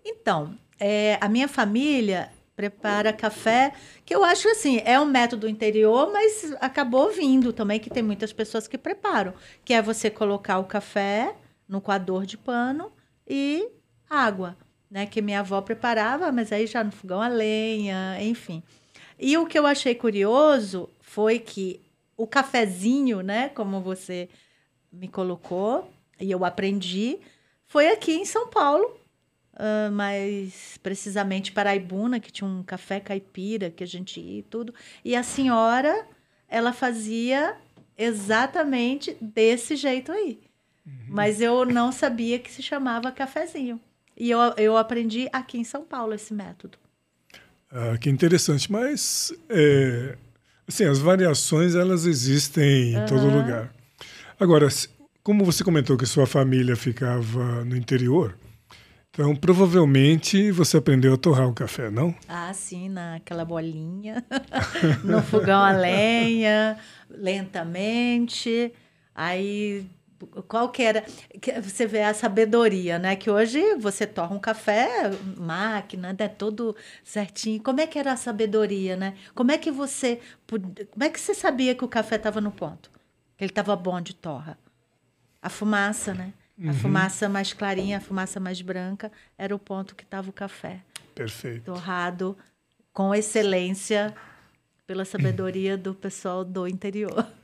Então, é, a minha família prepara café, que eu acho assim, é um método interior, mas acabou vindo também, que tem muitas pessoas que preparam, que é você colocar o café no coador de pano e água, né? Que minha avó preparava, mas aí já no fogão a lenha, enfim. E o que eu achei curioso foi que o cafezinho, né, como você me colocou, e eu aprendi, foi aqui em São Paulo, uh, mais precisamente Paraibuna, que tinha um café caipira que a gente ia e tudo. E a senhora, ela fazia exatamente desse jeito aí. Uhum. Mas eu não sabia que se chamava cafezinho. E eu, eu aprendi aqui em São Paulo esse método. Ah, que interessante. Mas é, Sim, as variações elas existem em uhum. todo lugar. Agora, como você comentou que sua família ficava no interior, então provavelmente você aprendeu a torrar o café, não? Ah, sim, naquela bolinha, [laughs] no fogão a lenha, lentamente. Aí qual que era você vê a sabedoria né? Que hoje você torra um café máquina né? Todo certinho. Como é que era a sabedoria né? Como é que você como é que você sabia que o café estava no ponto? Que ele estava bom de torra. A fumaça né? Uhum. a fumaça mais clarinha a fumaça mais branca era o ponto que estava o café. Perfeito. Torrado com excelência pela sabedoria do pessoal do interior. é,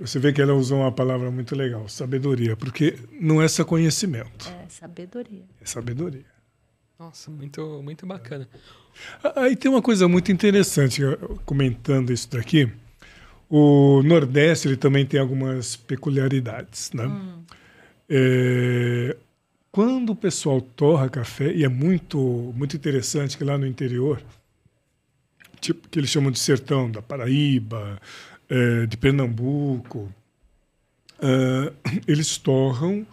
você vê que ela usou uma palavra muito legal, sabedoria, porque não é só conhecimento. É sabedoria. É sabedoria. Nossa, muito, muito bacana. Aí tem uma coisa muito interessante, comentando isso daqui. O Nordeste ele também tem algumas peculiaridades. Né? Hum. É, quando o pessoal torra café, e é muito, muito interessante que lá no interior, tipo, que eles chamam de sertão da Paraíba, é, de Pernambuco, é, [clears throat] eles torram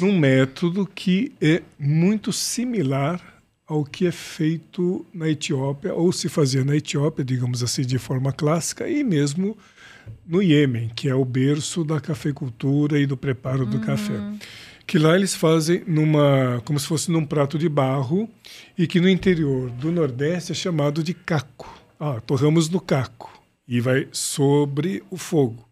num método que é muito similar ao que é feito na Etiópia, ou se fazia na Etiópia, digamos assim, de forma clássica, e mesmo no Iêmen, que é o berço da cafeicultura e do preparo do café. Que lá eles fazem numa, como se fosse num prato de barro, e que no interior do Nordeste é chamado de caco. Ah, torramos no caco e vai sobre o fogo.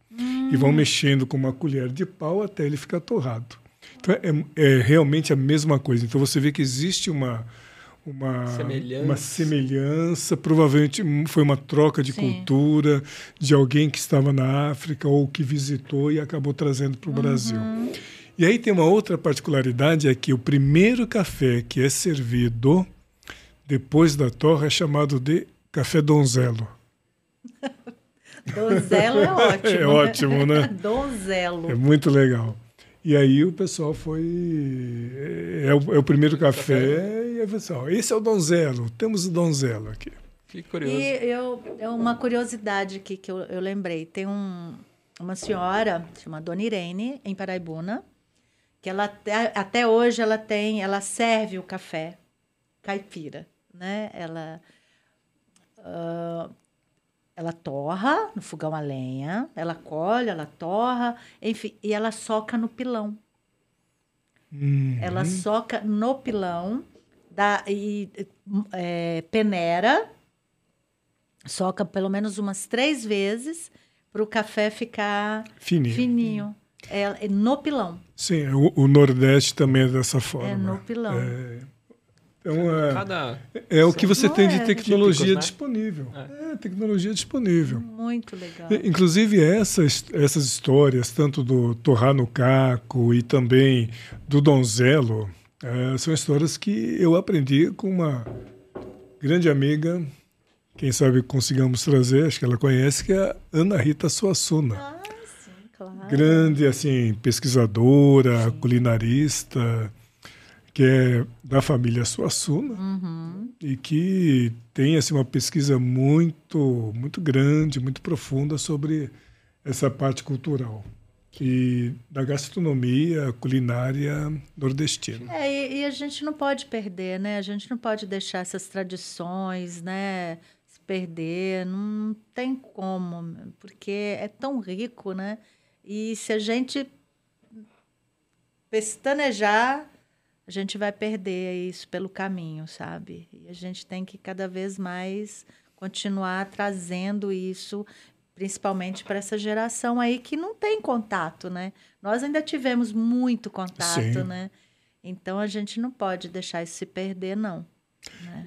E vão mexendo com uma colher de pau até ele ficar torrado. Então é, é realmente a mesma coisa. Então você vê que existe uma uma Semelhança. uma semelhança, provavelmente foi uma troca de Sim. cultura de alguém que estava na África ou que visitou e acabou trazendo para o Brasil. E aí tem uma outra particularidade é que o primeiro café que é servido depois da torra é chamado de café donzelo. [laughs] Donzelo é ótimo. [laughs] É ótimo, né? [laughs] Donzelo. É muito legal. E aí o pessoal foi. É o, é o primeiro café, e aí pessoal, esse é o donzelo, temos o donzelo aqui. Que curioso. E eu, é uma curiosidade aqui que eu, eu lembrei. Tem um, uma senhora, chama Dona Irene, em Paraibuna, que ela até, até hoje ela tem, ela serve o café caipira, né? Ela ah, ela torra no fogão a lenha, ela colhe, ela torra, enfim, e ela soca no pilão. Hum, Ela soca no pilão dá, e é, peneira, soca pelo menos umas três vezes para o café ficar fininho. fininho. É, é no pilão. Sim, o, o Nordeste também é dessa forma. É no pilão. É, então, é, Cada. é o que você Não tem de é. tecnologia Típicos, né? disponível. É. tecnologia disponível. Muito legal. Inclusive, essas, essas histórias, tanto do Torrar no Caco e também do Donzelo, eh, são histórias que eu aprendi com uma grande amiga, quem sabe consigamos trazer, acho que ela conhece, que é a Ana Rita Suassuna. Ah, sim, claro. Grande, assim, pesquisadora, culinarista, que é da família Suassuna Uhum. e que tem assim uma pesquisa muito muito grande, muito profunda sobre essa parte cultural e da gastronomia culinária nordestina. É, e, e a gente não pode perder, né? A gente não pode deixar essas tradições, né? Se perder, não tem como, porque é tão rico, né? E se a gente pestanejar, a gente vai perder isso pelo caminho, sabe? E a gente tem que cada vez mais continuar trazendo isso, principalmente para essa geração aí que não tem contato, né? Nós ainda tivemos muito contato, Sim. né? Então a gente não pode deixar isso se perder, não.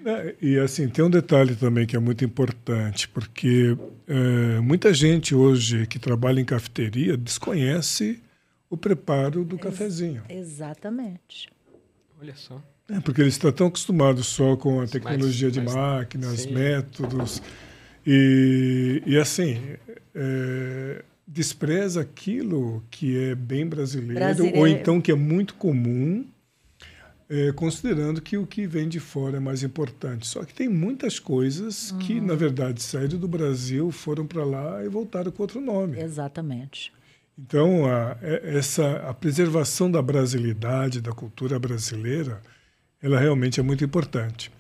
É, E assim tem um detalhe também que é muito importante porque é, muita gente hoje que trabalha em cafeteria desconhece o preparo do cafezinho. Exatamente. Olha só. É, porque eles estão tão acostumados só com a tecnologia de mas- máquinas, sim. métodos. E, e assim, é, despreza aquilo que é bem brasileiro, Brasileiro. ou então que é muito comum, é, considerando que o que vem de fora é mais importante. Só que tem muitas coisas que, Uhum. na verdade, saíram do Brasil, foram para lá e voltaram com outro nome. Exatamente. Então, a, é- essa, a preservação da brasilidade, da cultura brasileira, ela realmente é muito importante.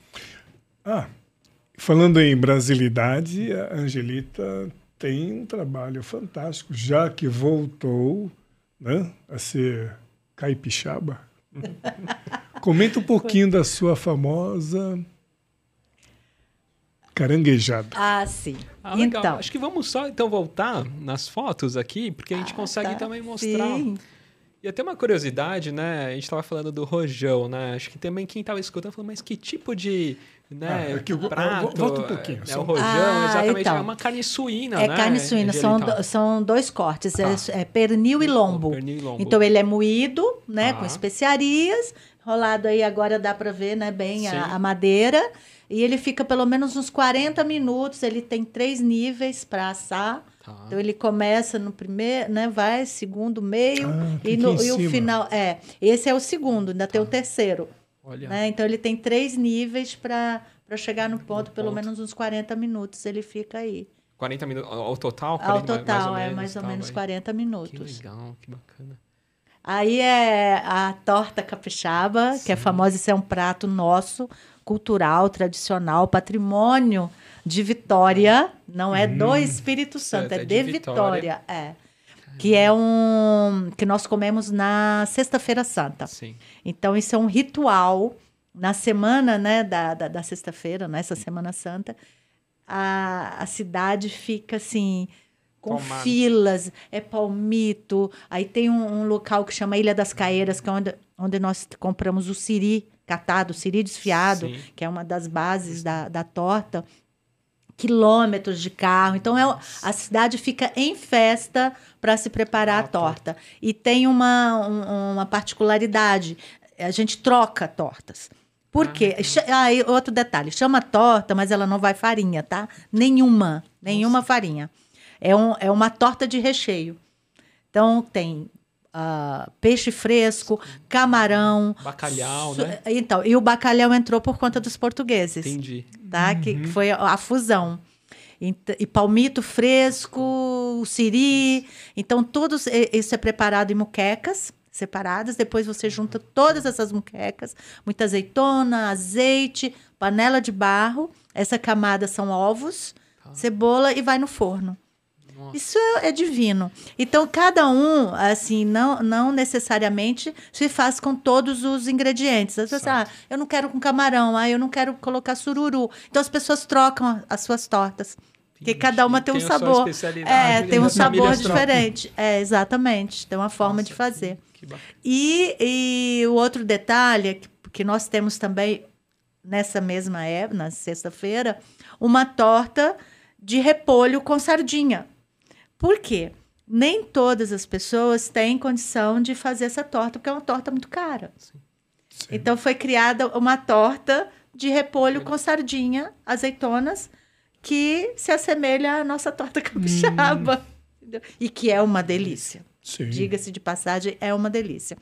Ah, falando em brasilidade, a Angelita tem um trabalho fantástico, já que voltou né, a ser caipixaba. [laughs] Comenta um pouquinho da sua famosa caranguejada. Ah, sim. Ah, legal. então, Acho que vamos só então voltar nas fotos aqui, porque a gente Ah, consegue tá. também mostrar. Sim. E até uma curiosidade, né? A gente estava falando do rojão, né? Acho que também quem estava escutando falou, mas que tipo de né, Ah, aqui, eu- prato? volta um pouquinho, É, só. o rojão, Ah, exatamente. então. É uma carne suína, É né? carne suína, são, do- são dois cortes, Tá. é, é pernil e lombo. Pernil e lombo. Então ele é moído, né, Tá. com especiarias, rolado aí agora dá para ver, né, bem a, a madeira, e ele fica pelo menos uns 40 minutos, ele tem três níveis para assar. Tá. Então ele começa no primeiro, né, vai segundo, meio Ah, e, no, e o final, é, esse é o segundo, ainda tem o terceiro, Olha. né? Então ele tem três níveis para para chegar no ponto, pelo ponto. menos uns 40 minutos ele fica aí. 40 minutos ao total? Ao 40, total, mais é menos, mais ou tá, menos vai. 40 Que minutos. legal, que bacana. Aí é a torta capixaba, que é famosa, isso é um prato nosso, cultural, tradicional, patrimônio de Vitória, não é do Espírito Santo, Certo, é, é de, de Vitória, Vitória. é. Que é um que nós comemos na Sexta-feira Santa. Sim. Então, isso é um ritual na semana né, da, da, da sexta-feira, nessa Semana Santa. A, a cidade fica assim, com Tomada. filas, é palmito. Aí tem um, um local que chama Ilha das Caeiras, que é onde, onde nós compramos o siri catado, o siri desfiado, Sim. que é uma das bases da, da torta. Quilômetros de carro. Então, é, a cidade fica em festa para se preparar Ah, a torta. E tem uma, um- uma particularidade: a gente troca tortas. Por quê? Cha- Ah, outro detalhe: chama torta, mas ela não vai farinha, tá? Nenhuma. Nenhuma farinha. É, um, é uma torta de recheio. Então, tem ah, peixe fresco, camarão. Bacalhau, su- né? Então, e o bacalhau entrou por conta dos portugueses Entendi. tá? Que, que foi a, a fusão. E palmito fresco, o siri. Então, todos isso é preparado em muquecas separadas. Depois você junta todas essas muquecas, muita azeitona, azeite, panela de barro. Essa camada são ovos, cebola e vai no forno. Nossa. Isso é, é divino. Então, cada um, assim, não, não necessariamente se faz com todos os ingredientes. Às vezes, ah, eu não quero com camarão, ah, eu não quero colocar sururu. Então, as pessoas trocam as suas tortas. Porque cada uma tem um Tem a sua sabor. É, né? tem um sabor famílias trocam. diferente. É, exatamente. Tem uma forma Nossa, de fazer. Que bacana. E, e o outro detalhe é que, que nós temos também, nessa mesma época, na sexta-feira, uma torta de repolho com sardinha. Por quê? Nem todas as pessoas têm condição de fazer essa torta, porque é uma torta muito cara. Então foi criada uma torta de repolho com sardinha, azeitonas, que se assemelha à nossa torta capixaba. entendeu? E que é uma delícia. Sim. Diga-se de passagem, é uma delícia.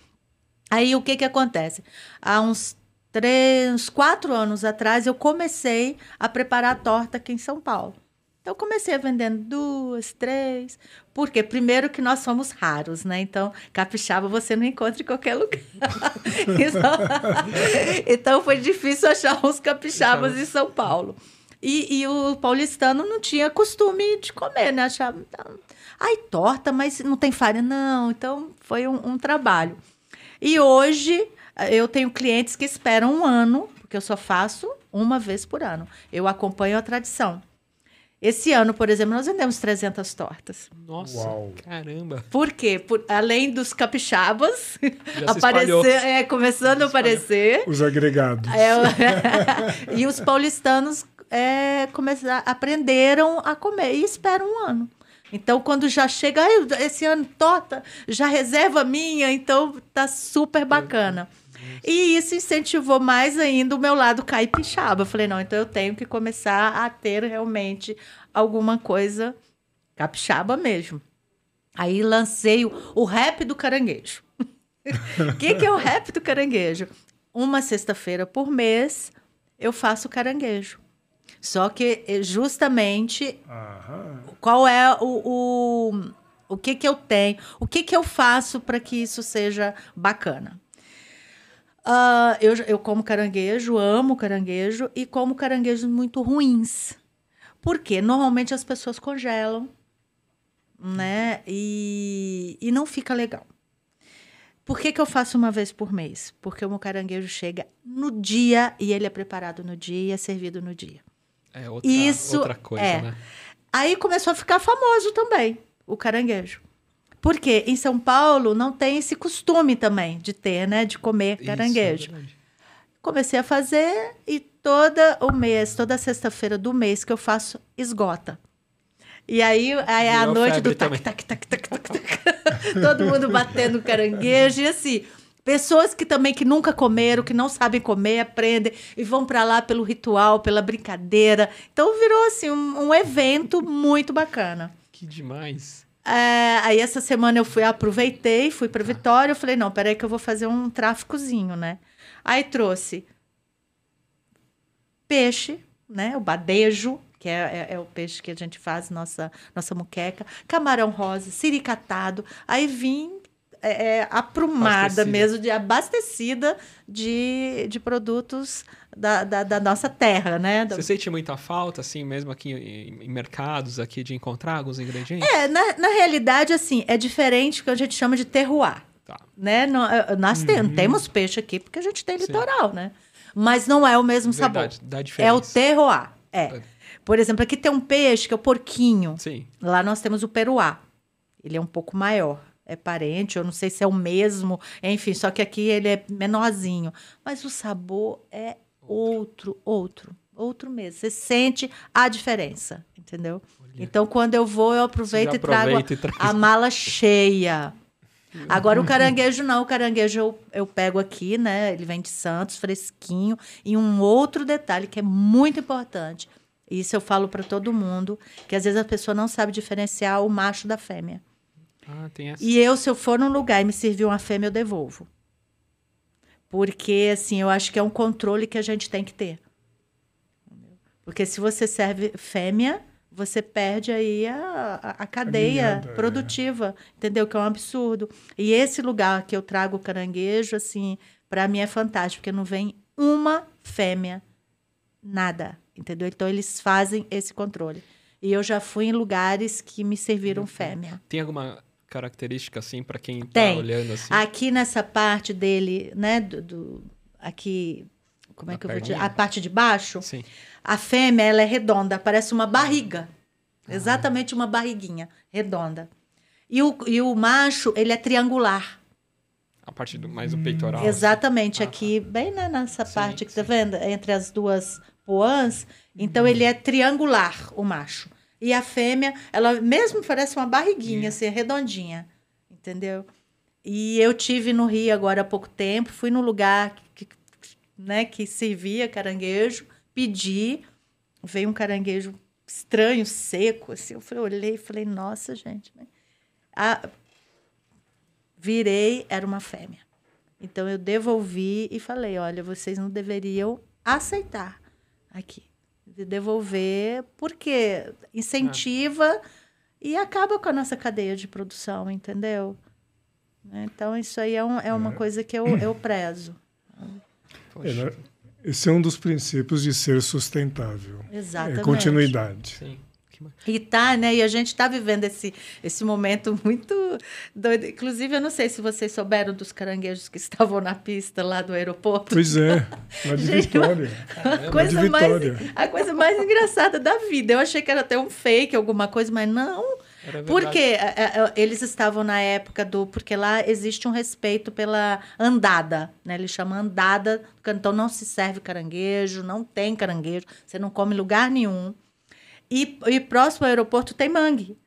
Aí o que que acontece? Há uns três, uns quatro anos atrás, eu comecei a preparar a torta aqui em São Paulo. Então, comecei vendendo duas, três. Porque, primeiro, que nós somos raros, né? Então, capixaba você não encontra em qualquer lugar. [laughs] então, então, foi difícil achar uns capixabas em São Paulo. E, e o paulistano não tinha costume de comer, né? Achava, "Não, ai, torta, mas não tem farinha. Não, então foi um, um trabalho. E hoje eh, eu tenho clientes que esperam um ano, porque eu só faço uma vez por ano. Eu acompanho a tradição. Esse ano, por exemplo, nós vendemos 300 tortas. Nossa, Uau. caramba. Por quê? Por, além dos capixabas [laughs] aparecer, é, começando a aparecer, Os agregados. é, [laughs] e os paulistanos é, começar, aprenderam a comer e esperam um ano. Então, quando já chega, "Ai, esse ano torta, já reserva minha, então tá super bacana. E isso incentivou mais ainda o meu lado caipixaba. Eu falei, não, então eu tenho que começar a ter realmente alguma coisa capixaba mesmo. Aí lancei o, o rap do caranguejo. O [laughs] que, que é o rap do caranguejo? Uma sexta-feira por mês eu faço caranguejo. Só que eh, justamente Aham. qual é o, o, o que, que eu tenho, o que, que eu faço para que isso seja bacana. Ah, eu, eu como caranguejo, amo caranguejo e como caranguejos muito ruins. Por quê? Normalmente as pessoas congelam, né? E, e não fica legal. Por que, que eu faço uma vez por mês? Porque o meu caranguejo chega no dia e ele é preparado no dia e é servido no dia. É outra, Isso outra coisa, é. né? Aí começou a ficar famoso também o caranguejo. Porque em São Paulo não tem esse costume também de ter, né? De comer Isso, é caranguejo. verdade. Comecei a fazer e toda o mês, toda sexta-feira do mês que eu faço, esgota. E aí, aí é a noite do tac, tac, tac, tac, tac, tac. [laughs] Todo mundo batendo caranguejo. E assim, pessoas que também que nunca comeram, que não sabem comer, aprendem e vão para lá pelo ritual, pela brincadeira. Então virou assim um, um evento muito bacana. Que demais. É, aí essa semana eu fui, aproveitei, fui para Vitória, eu falei, não, peraí que eu vou fazer um tráficozinho, né? Aí trouxe peixe, né? O badejo, que é, é- é o peixe que a gente faz, nossa, nossa muqueca, camarão rosa, siricatado. Aí vim é, é aprumada Abastecida. mesmo, de abastecida de, de produtos da, da, da nossa terra, né? Você sente muita falta, assim, mesmo aqui em, em mercados, aqui, de encontrar alguns ingredientes? É, na, na realidade, assim, é diferente do que a gente chama de terroir. Tá. né? Nó- eh, Nós tem- temos peixe aqui porque a gente tem Sim. litoral, né? Mas não é o mesmo Verdade, sabor. dá É o diferença. terroir. É. É. Por exemplo, aqui tem um peixe que é o porquinho. Sim. Lá nós temos o peruá. Ele é um pouco maior. É parente, eu não sei se é o mesmo, enfim, só que aqui ele é menorzinho. Mas o sabor é outro, outro, outro mesmo. Você sente a diferença, entendeu? Então, quando eu vou, eu aproveito e trago e a mala cheia. Agora, o caranguejo não. O caranguejo eu, eu pego aqui, né? Ele vem de Santos, fresquinho. E um outro detalhe que é muito importante. Isso eu falo para todo mundo, que às vezes a pessoa não sabe diferenciar o macho da fêmea. Ah, tem essa. E eu, se eu for num lugar e me servir uma fêmea, eu devolvo. Porque, assim, eu acho que é um controle que a gente tem que ter. Porque se você serve fêmea, você perde aí a, a- a cadeia é. produtiva, entendeu? Que é um absurdo. E esse lugar que eu trago o caranguejo, assim, para mim é fantástico, porque não vem uma fêmea, nada, entendeu? Então eles fazem esse controle. E eu já fui em lugares que me serviram fêmea. Tem alguma característica, assim, pra quem tá Tem. olhando, assim? Aqui nessa parte dele, né, do, do- aqui, como é Na que eu vou dizer? A parte de baixo, Sim. a fêmea, ela é redonda, parece uma barriga. Exatamente uma barriguinha redonda. E o, e o macho, ele é triangular. A parte do, mais do peitoral. assim. Exatamente, Ah, aqui, bem né, nessa Sim, parte que tá sim. vendo? Entre as duas poãs. Então, ele é triangular, o macho. E a fêmea, ela mesmo parece uma barriguinha, assim, redondinha. Entendeu? E eu tive no Rio agora há pouco tempo, fui num lugar que, né, que servia caranguejo, pedi, veio um caranguejo estranho, seco, assim. Eu falei, olhei e falei, nossa, gente. né? A- virei, era uma fêmea. Então eu devolvi e falei: olha, vocês não deveriam aceitar aqui. De devolver, porque incentiva e acaba com a nossa cadeia de produção, entendeu? Então, isso aí é, um- é uma É. coisa que eu, eu prezo. Poxa, É, né? Esse é um dos princípios de ser sustentável. Exatamente. É continuidade. sim. E tá, né? E a gente tá vivendo esse, esse momento muito doido. Inclusive, eu não sei se vocês souberam dos caranguejos que [laughs] estavam na pista lá do aeroporto. Pois é, [laughs] lá de Gente, Vitória. Caramba. coisa de mais, Vitória. a coisa mais engraçada da vida. Eu achei que era até um fake, alguma coisa, mas não. Porque é, é, eles estavam na época do. Porque lá existe um respeito pela andada, né? Eles chamam andada, então não se serve caranguejo, não tem caranguejo, você não come em lugar nenhum. E, e próximo ao aeroporto tem mangue.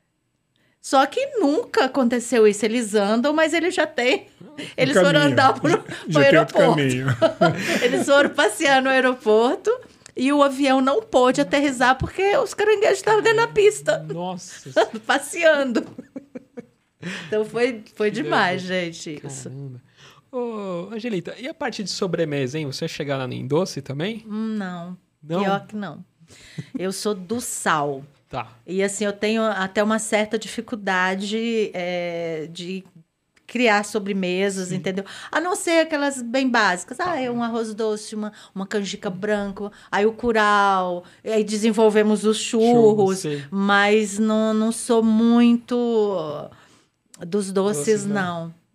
Só que nunca aconteceu isso. Eles andam, mas eles já têm. Eles foram caminho. andar pro, pro Já tem outro aeroporto. [laughs] Eles foram passear no aeroporto e o avião não pôde aterrissar porque os caranguejos estavam dentro da pista, Nossa, [laughs] passeando. Então foi, foi Que demais, nervoso. gente. Isso. caramba. Ô, Angelita, e a parte de sobremesa, hein? Você chegar lá em doce também? Hum, Não, Não? pior que não. Eu sou do sal. Tá. E assim, eu tenho até uma certa dificuldade é, de criar sobremesas, entendeu? A não ser aquelas bem básicas. Ah, é um arroz doce, uma, uma canjica branca, aí o curau, aí desenvolvemos os churros, Churros, sim. mas não, não sou muito dos doces, Doces, não. [laughs]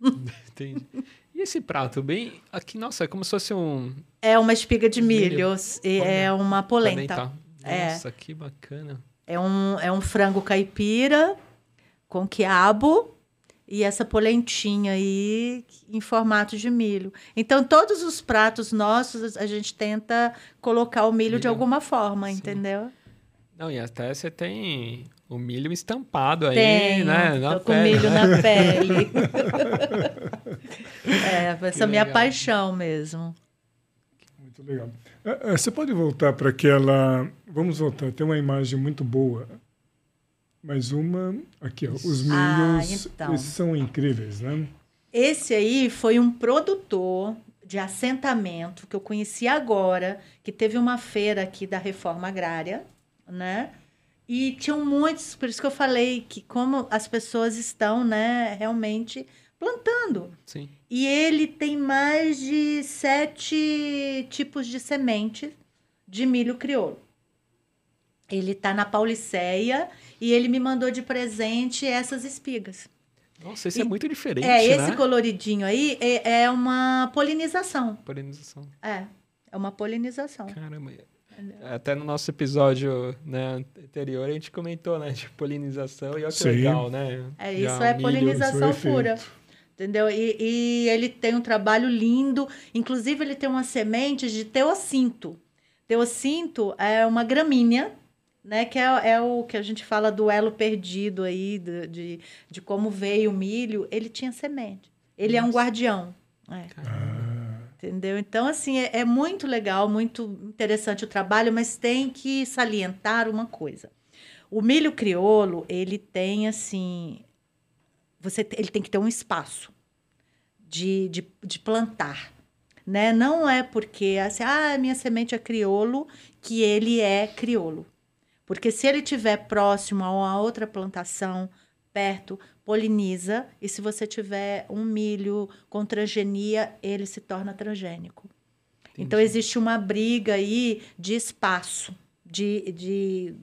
Entendi. E esse prato, bem. Aqui, nossa, é como se fosse um. É uma espiga de Milho. milho, e é uma polenta. É. Nossa, que bacana. É um, é um frango caipira com quiabo e essa polentinha aí em formato de milho. Então, todos os pratos nossos, a gente tenta colocar o milho, de Milho. alguma forma, Sim. entendeu? Não, e até você tem o milho estampado aí, Tenho, né? Na tô com pele, milho né? na [laughs] pele. [laughs] é, essa é a minha paixão mesmo. Muito legal. Ah, ah, Você pode voltar para aquela. Vamos voltar, tem uma imagem muito boa. Mais uma. Aqui, ó. Os Ah, milhos. então. Esses são incríveis, né? Esse aí foi um produtor de assentamento que eu conheci agora, que teve uma feira aqui da reforma agrária, né? E tinham muitos, por isso que eu falei que como as pessoas estão, né, realmente plantando. Sim. E ele tem mais de sete tipos de semente de milho crioulo. Ele está na Pauliceia e ele me mandou de presente essas espigas. Nossa, isso é E- muito diferente, é, esse né? coloridinho aí é, é uma polinização. Polinização. É, é uma polinização. Caramba. Até no nosso episódio né, anterior a gente comentou, né? De polinização e olha que Sim. legal, né? É, Já isso é milho- polinização isso é pura. Entendeu? E, e ele tem um trabalho lindo. Inclusive, ele tem uma semente de teocinto. Teocinto é uma gramínea, né? Que é, é o que a gente fala do elo perdido aí, de, de, de como veio o milho. Ele tinha semente. Ele é um guardião. É. Entendeu? Então, assim, é, é muito legal, muito interessante o trabalho, mas tem que salientar uma coisa. O milho crioulo, ele tem, assim... Você, ele tem que ter um espaço de, de, de plantar. Né? Não é porque, assim, ah, minha semente é crioulo, que ele é crioulo. Porque se ele estiver próximo a uma outra plantação, perto, poliniza. E se você tiver um milho com transgenia, ele se torna transgênico. Então, existe uma briga aí de espaço, de, de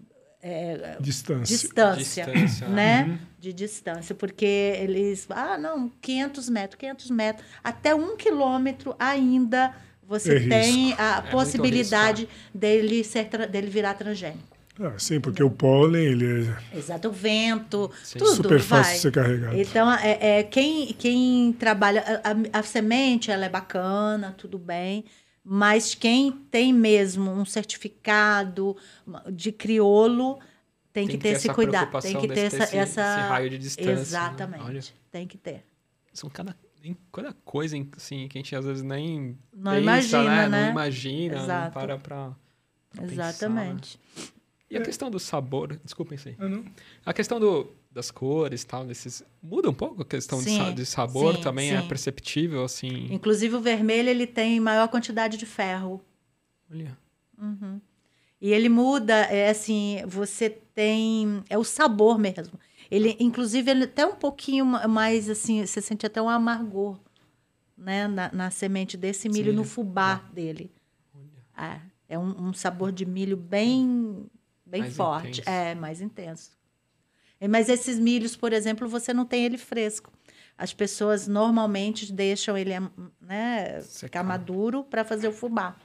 é, Distância. distância, Distância. né? De distância, porque eles, ah, não, 500 metros, 500 metros, até um quilômetro ainda você É tem a muito possibilidade dele, ser, dele virar transgênico. Ah, sim, porque o pólen ele é Exato, o vento, Sim. tudo super fácil vai. de ser carregado. Então, é, é, quem, quem trabalha. A, a- a semente, ela é bacana, tudo bem. Mas quem tem mesmo um certificado de criolo tem, que ter, esse cuidado. Tem que ter essa, esse- essa. esse raio de distância, né? Exatamente. Olha. Tem que ter. São cada, em cada coisa assim, que a gente às vezes nem Não pensa, imagina, né? Não imagina, não Exato. para pra, pra pensar, né? E a questão do sabor, desculpem sim. A questão do, das cores tal, desses. Muda um pouco a questão de, Sim, sa- de sabor sim, também é sim. perceptível, assim. Inclusive, o vermelho ele tem maior quantidade de ferro. Olha. E ele muda, é assim, você tem. É o sabor mesmo. Ele, inclusive, ele até um pouquinho ma- mais assim, você sente até um amargor, né? Na, na semente desse milho, no fubá dele. É, é um, um sabor de milho bem, bem Mais forte. intenso. É, mais intenso. Mas esses milhos, por exemplo, você não tem ele fresco. As pessoas normalmente deixam ele né, Secar. ficar maduro para fazer o fubá.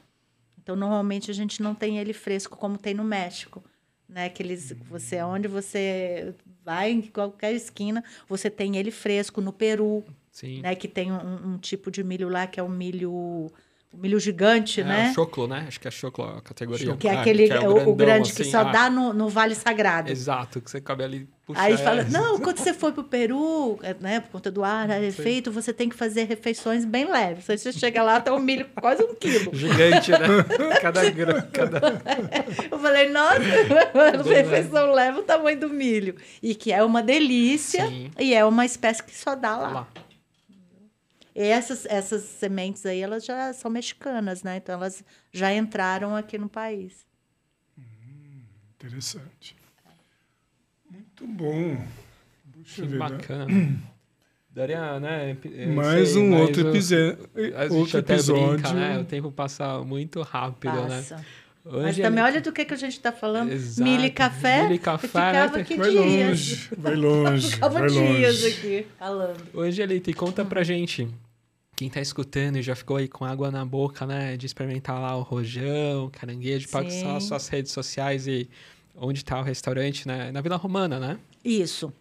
Então, normalmente a gente não tem ele fresco como tem no México, né? Que eles, você, onde você vai em qualquer esquina, você tem ele fresco. No Peru, Sim. né? Que tem um, um tipo de milho lá que é o milho, o milho gigante, é, né? o choclo, né? Acho que é choclo a categoria. Que é aquele, que é o, o grandão, grande que assim, só ah, dá no, no Vale Sagrado. Exato, que você cabe ali puxa, Aí é, fala, não, quando você for pro Peru, é, né, por conta do ar feito, você tem que fazer refeições bem leves. Aí você chega lá, tá um milho quase um quilo. [laughs] Gigante, né? [laughs] cada [laughs] grão, cada. Eu falei, nossa, refeição leva o tamanho do milho. E que é uma delícia Sim. e é uma espécie que só dá lá. Lá. E essas, essas sementes aí, elas já são mexicanas, né? Então elas já entraram aqui no país. Interessante. Muito bom. Que Puxa vida. bacana. [clears throat] Daria, né? Mais sei, um mas outro, eu- epize- A gente outro até episódio. brinca, né? O tempo passa muito rápido, né? Passa. Mas Hoje também, é- olha do que, que a gente está falando. Exato. Milho e café. E eu café, ficava né? aqui Vai dias. longe, vai longe, [laughs] Ficava vai dias longe. aqui falando. Hoje, Elite, conta pra gente. Quem tá escutando e já ficou aí com água na boca, né? De experimentar lá o rojão, caranguejo, pode Sim. passar suas redes sociais e onde tá o restaurante, né? Na Vila Romana, né? Isso.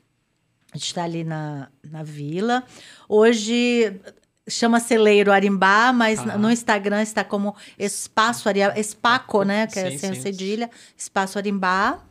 A gente está ali na, na vila. Hoje chama Celeiro Arimbá, mas Ah. no Instagram está como Espaço Arimbá, Espaco, né? Que é Sim, sem sim. cedilha, Espaço Arimbá.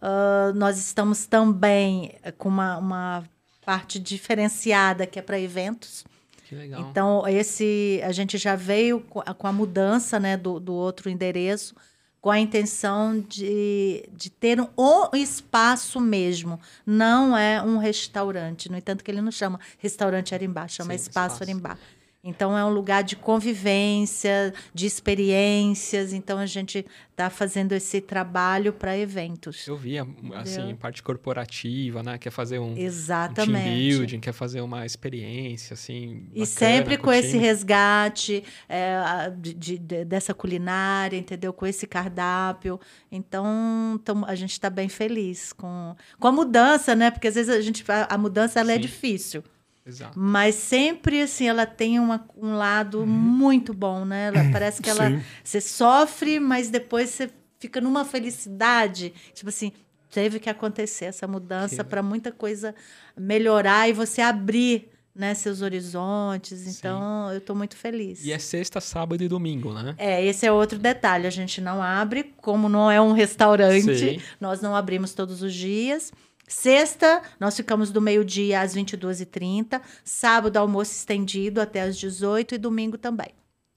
Ah, nós estamos também com uma, uma parte diferenciada que é para eventos. Que legal. Então, esse a gente já veio com a, com a mudança né, do, do outro endereço, com a intenção de, de ter um, o espaço mesmo. Não é um restaurante. No entanto, que ele não chama restaurante Arimbá, chama Sim, espaço, espaço. Arimbá. Então é um lugar de convivência, de experiências. Então a gente está fazendo esse trabalho para eventos. Eu vi, assim, Entendeu? parte corporativa, né? Quer fazer um, um team Exatamente. building, quer fazer uma experiência, assim. E bacana sempre o com esse resgate é, de, de- de- dessa culinária, entendeu? Com esse cardápio. Então, tamo- a gente está bem feliz com, com a mudança, né? Porque às vezes a gente a, mudança ela é difícil. Exato. Mas sempre assim, ela tem uma- um lado muito bom, né? Ela, [clears throat] parece que ela Sim. você sofre, mas depois você fica numa felicidade. Tipo assim, teve que acontecer essa mudança para muita coisa melhorar e você abrir né, seus horizontes. Então, eu estou muito feliz. E é sexta, sábado e domingo, né? É, esse é outro detalhe. A gente não abre, como não é um restaurante, Sim. nós não abrimos todos os dias. Sexta, nós ficamos do meio-dia às 22h30. Sábado, almoço estendido até às 18 e domingo também.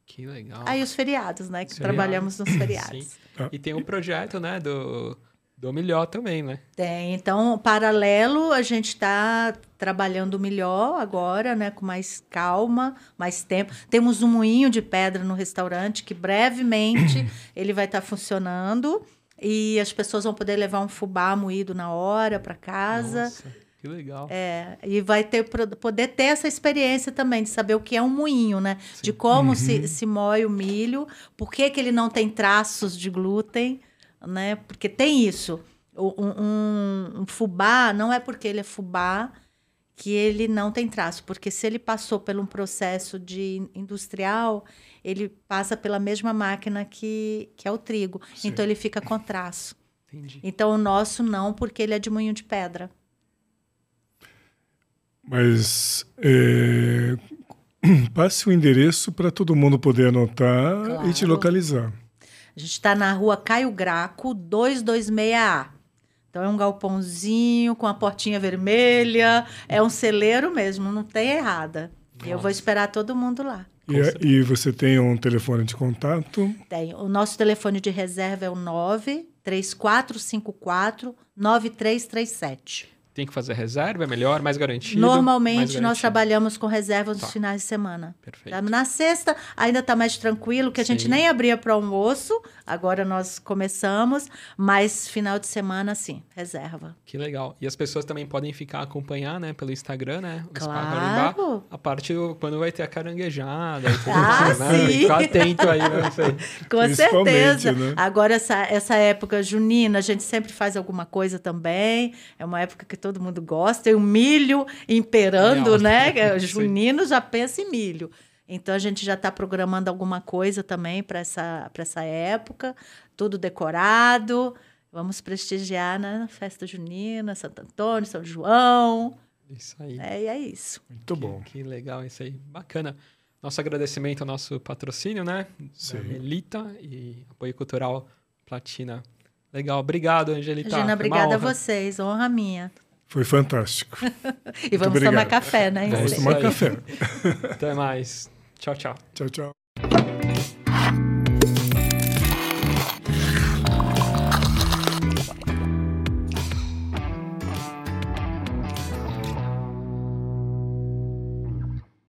Que legal. Aí os feriados, né? Que Os trabalhamos nos [laughs] feriados. Sim. E tem um projeto, né, do, do Milhó também, né? Tem. Então, paralelo, a gente está trabalhando melhor agora, né? Com mais calma, mais tempo. Temos um moinho de pedra no restaurante que brevemente [coughs] ele vai estar funcionando. E as pessoas vão poder levar um fubá moído na hora para casa. Nossa, que legal. É, e vai ter, poder ter essa experiência também de saber o que é um moinho, né? De como se, se moe o milho, por que, que ele não tem traços de glúten, né? Porque tem isso. Um, um- um fubá não é porque ele é fubá que ele não tem traço, porque se ele passou por um processo de industrial, ele passa pela mesma máquina que, que é o trigo. Sim. Então ele fica com traço. Entendi. Então o nosso não, porque ele é de moinho de pedra. Mas é, [clears throat] passe o endereço para todo mundo poder anotar e te Claro. localizar. A gente está na rua Caio Graco, 226A. Então é um galpãozinho com a portinha vermelha, é um celeiro mesmo, não tem errada. E eu vou esperar todo mundo lá. E, certeza. e você tem um telefone de contato. Tem. O nosso telefone de reserva é o 9 3454 9337. Tem que fazer reserva, é melhor, mais garantido? Normalmente mais nós garantido. trabalhamos com reservas Tá. nos finais de semana. Perfeito. Tá? Na sexta ainda está mais tranquilo, que a gente Sim. nem abria para almoço, agora nós começamos, mas final de semana, sim, reserva. Que legal. E as pessoas também podem ficar acompanhar, né, pelo Instagram, né? Spa Claro. A parte do- quando vai ter a caranguejada e tudo Ah, mais, né? sim. Fica atento aí, né? [laughs] Isso aí. Com certeza. né? Agora, essa, essa época junina, a gente sempre faz alguma coisa também. É uma época que todo mundo gosta. E o milho imperando, né? [laughs] É, Sim. Junino já pensa em milho. Então, a gente já está programando alguma coisa também para essa, pra essa época. Tudo decorado. Vamos prestigiar na festa junina, Santo Antônio, São João. Isso aí. É, e é isso. Muito bom. Que legal isso aí. Bacana. Nosso agradecimento ao nosso patrocínio, né? Sim. Da Melita e Apoio Cultural Platina. Legal. Obrigado, Angelita. Regina, obrigada a vocês. Honra minha. Foi fantástico. [laughs] E vamos tomar café, né? É Vamos isso tomar café. Até mais. Tchau, tchau. Tchau, tchau.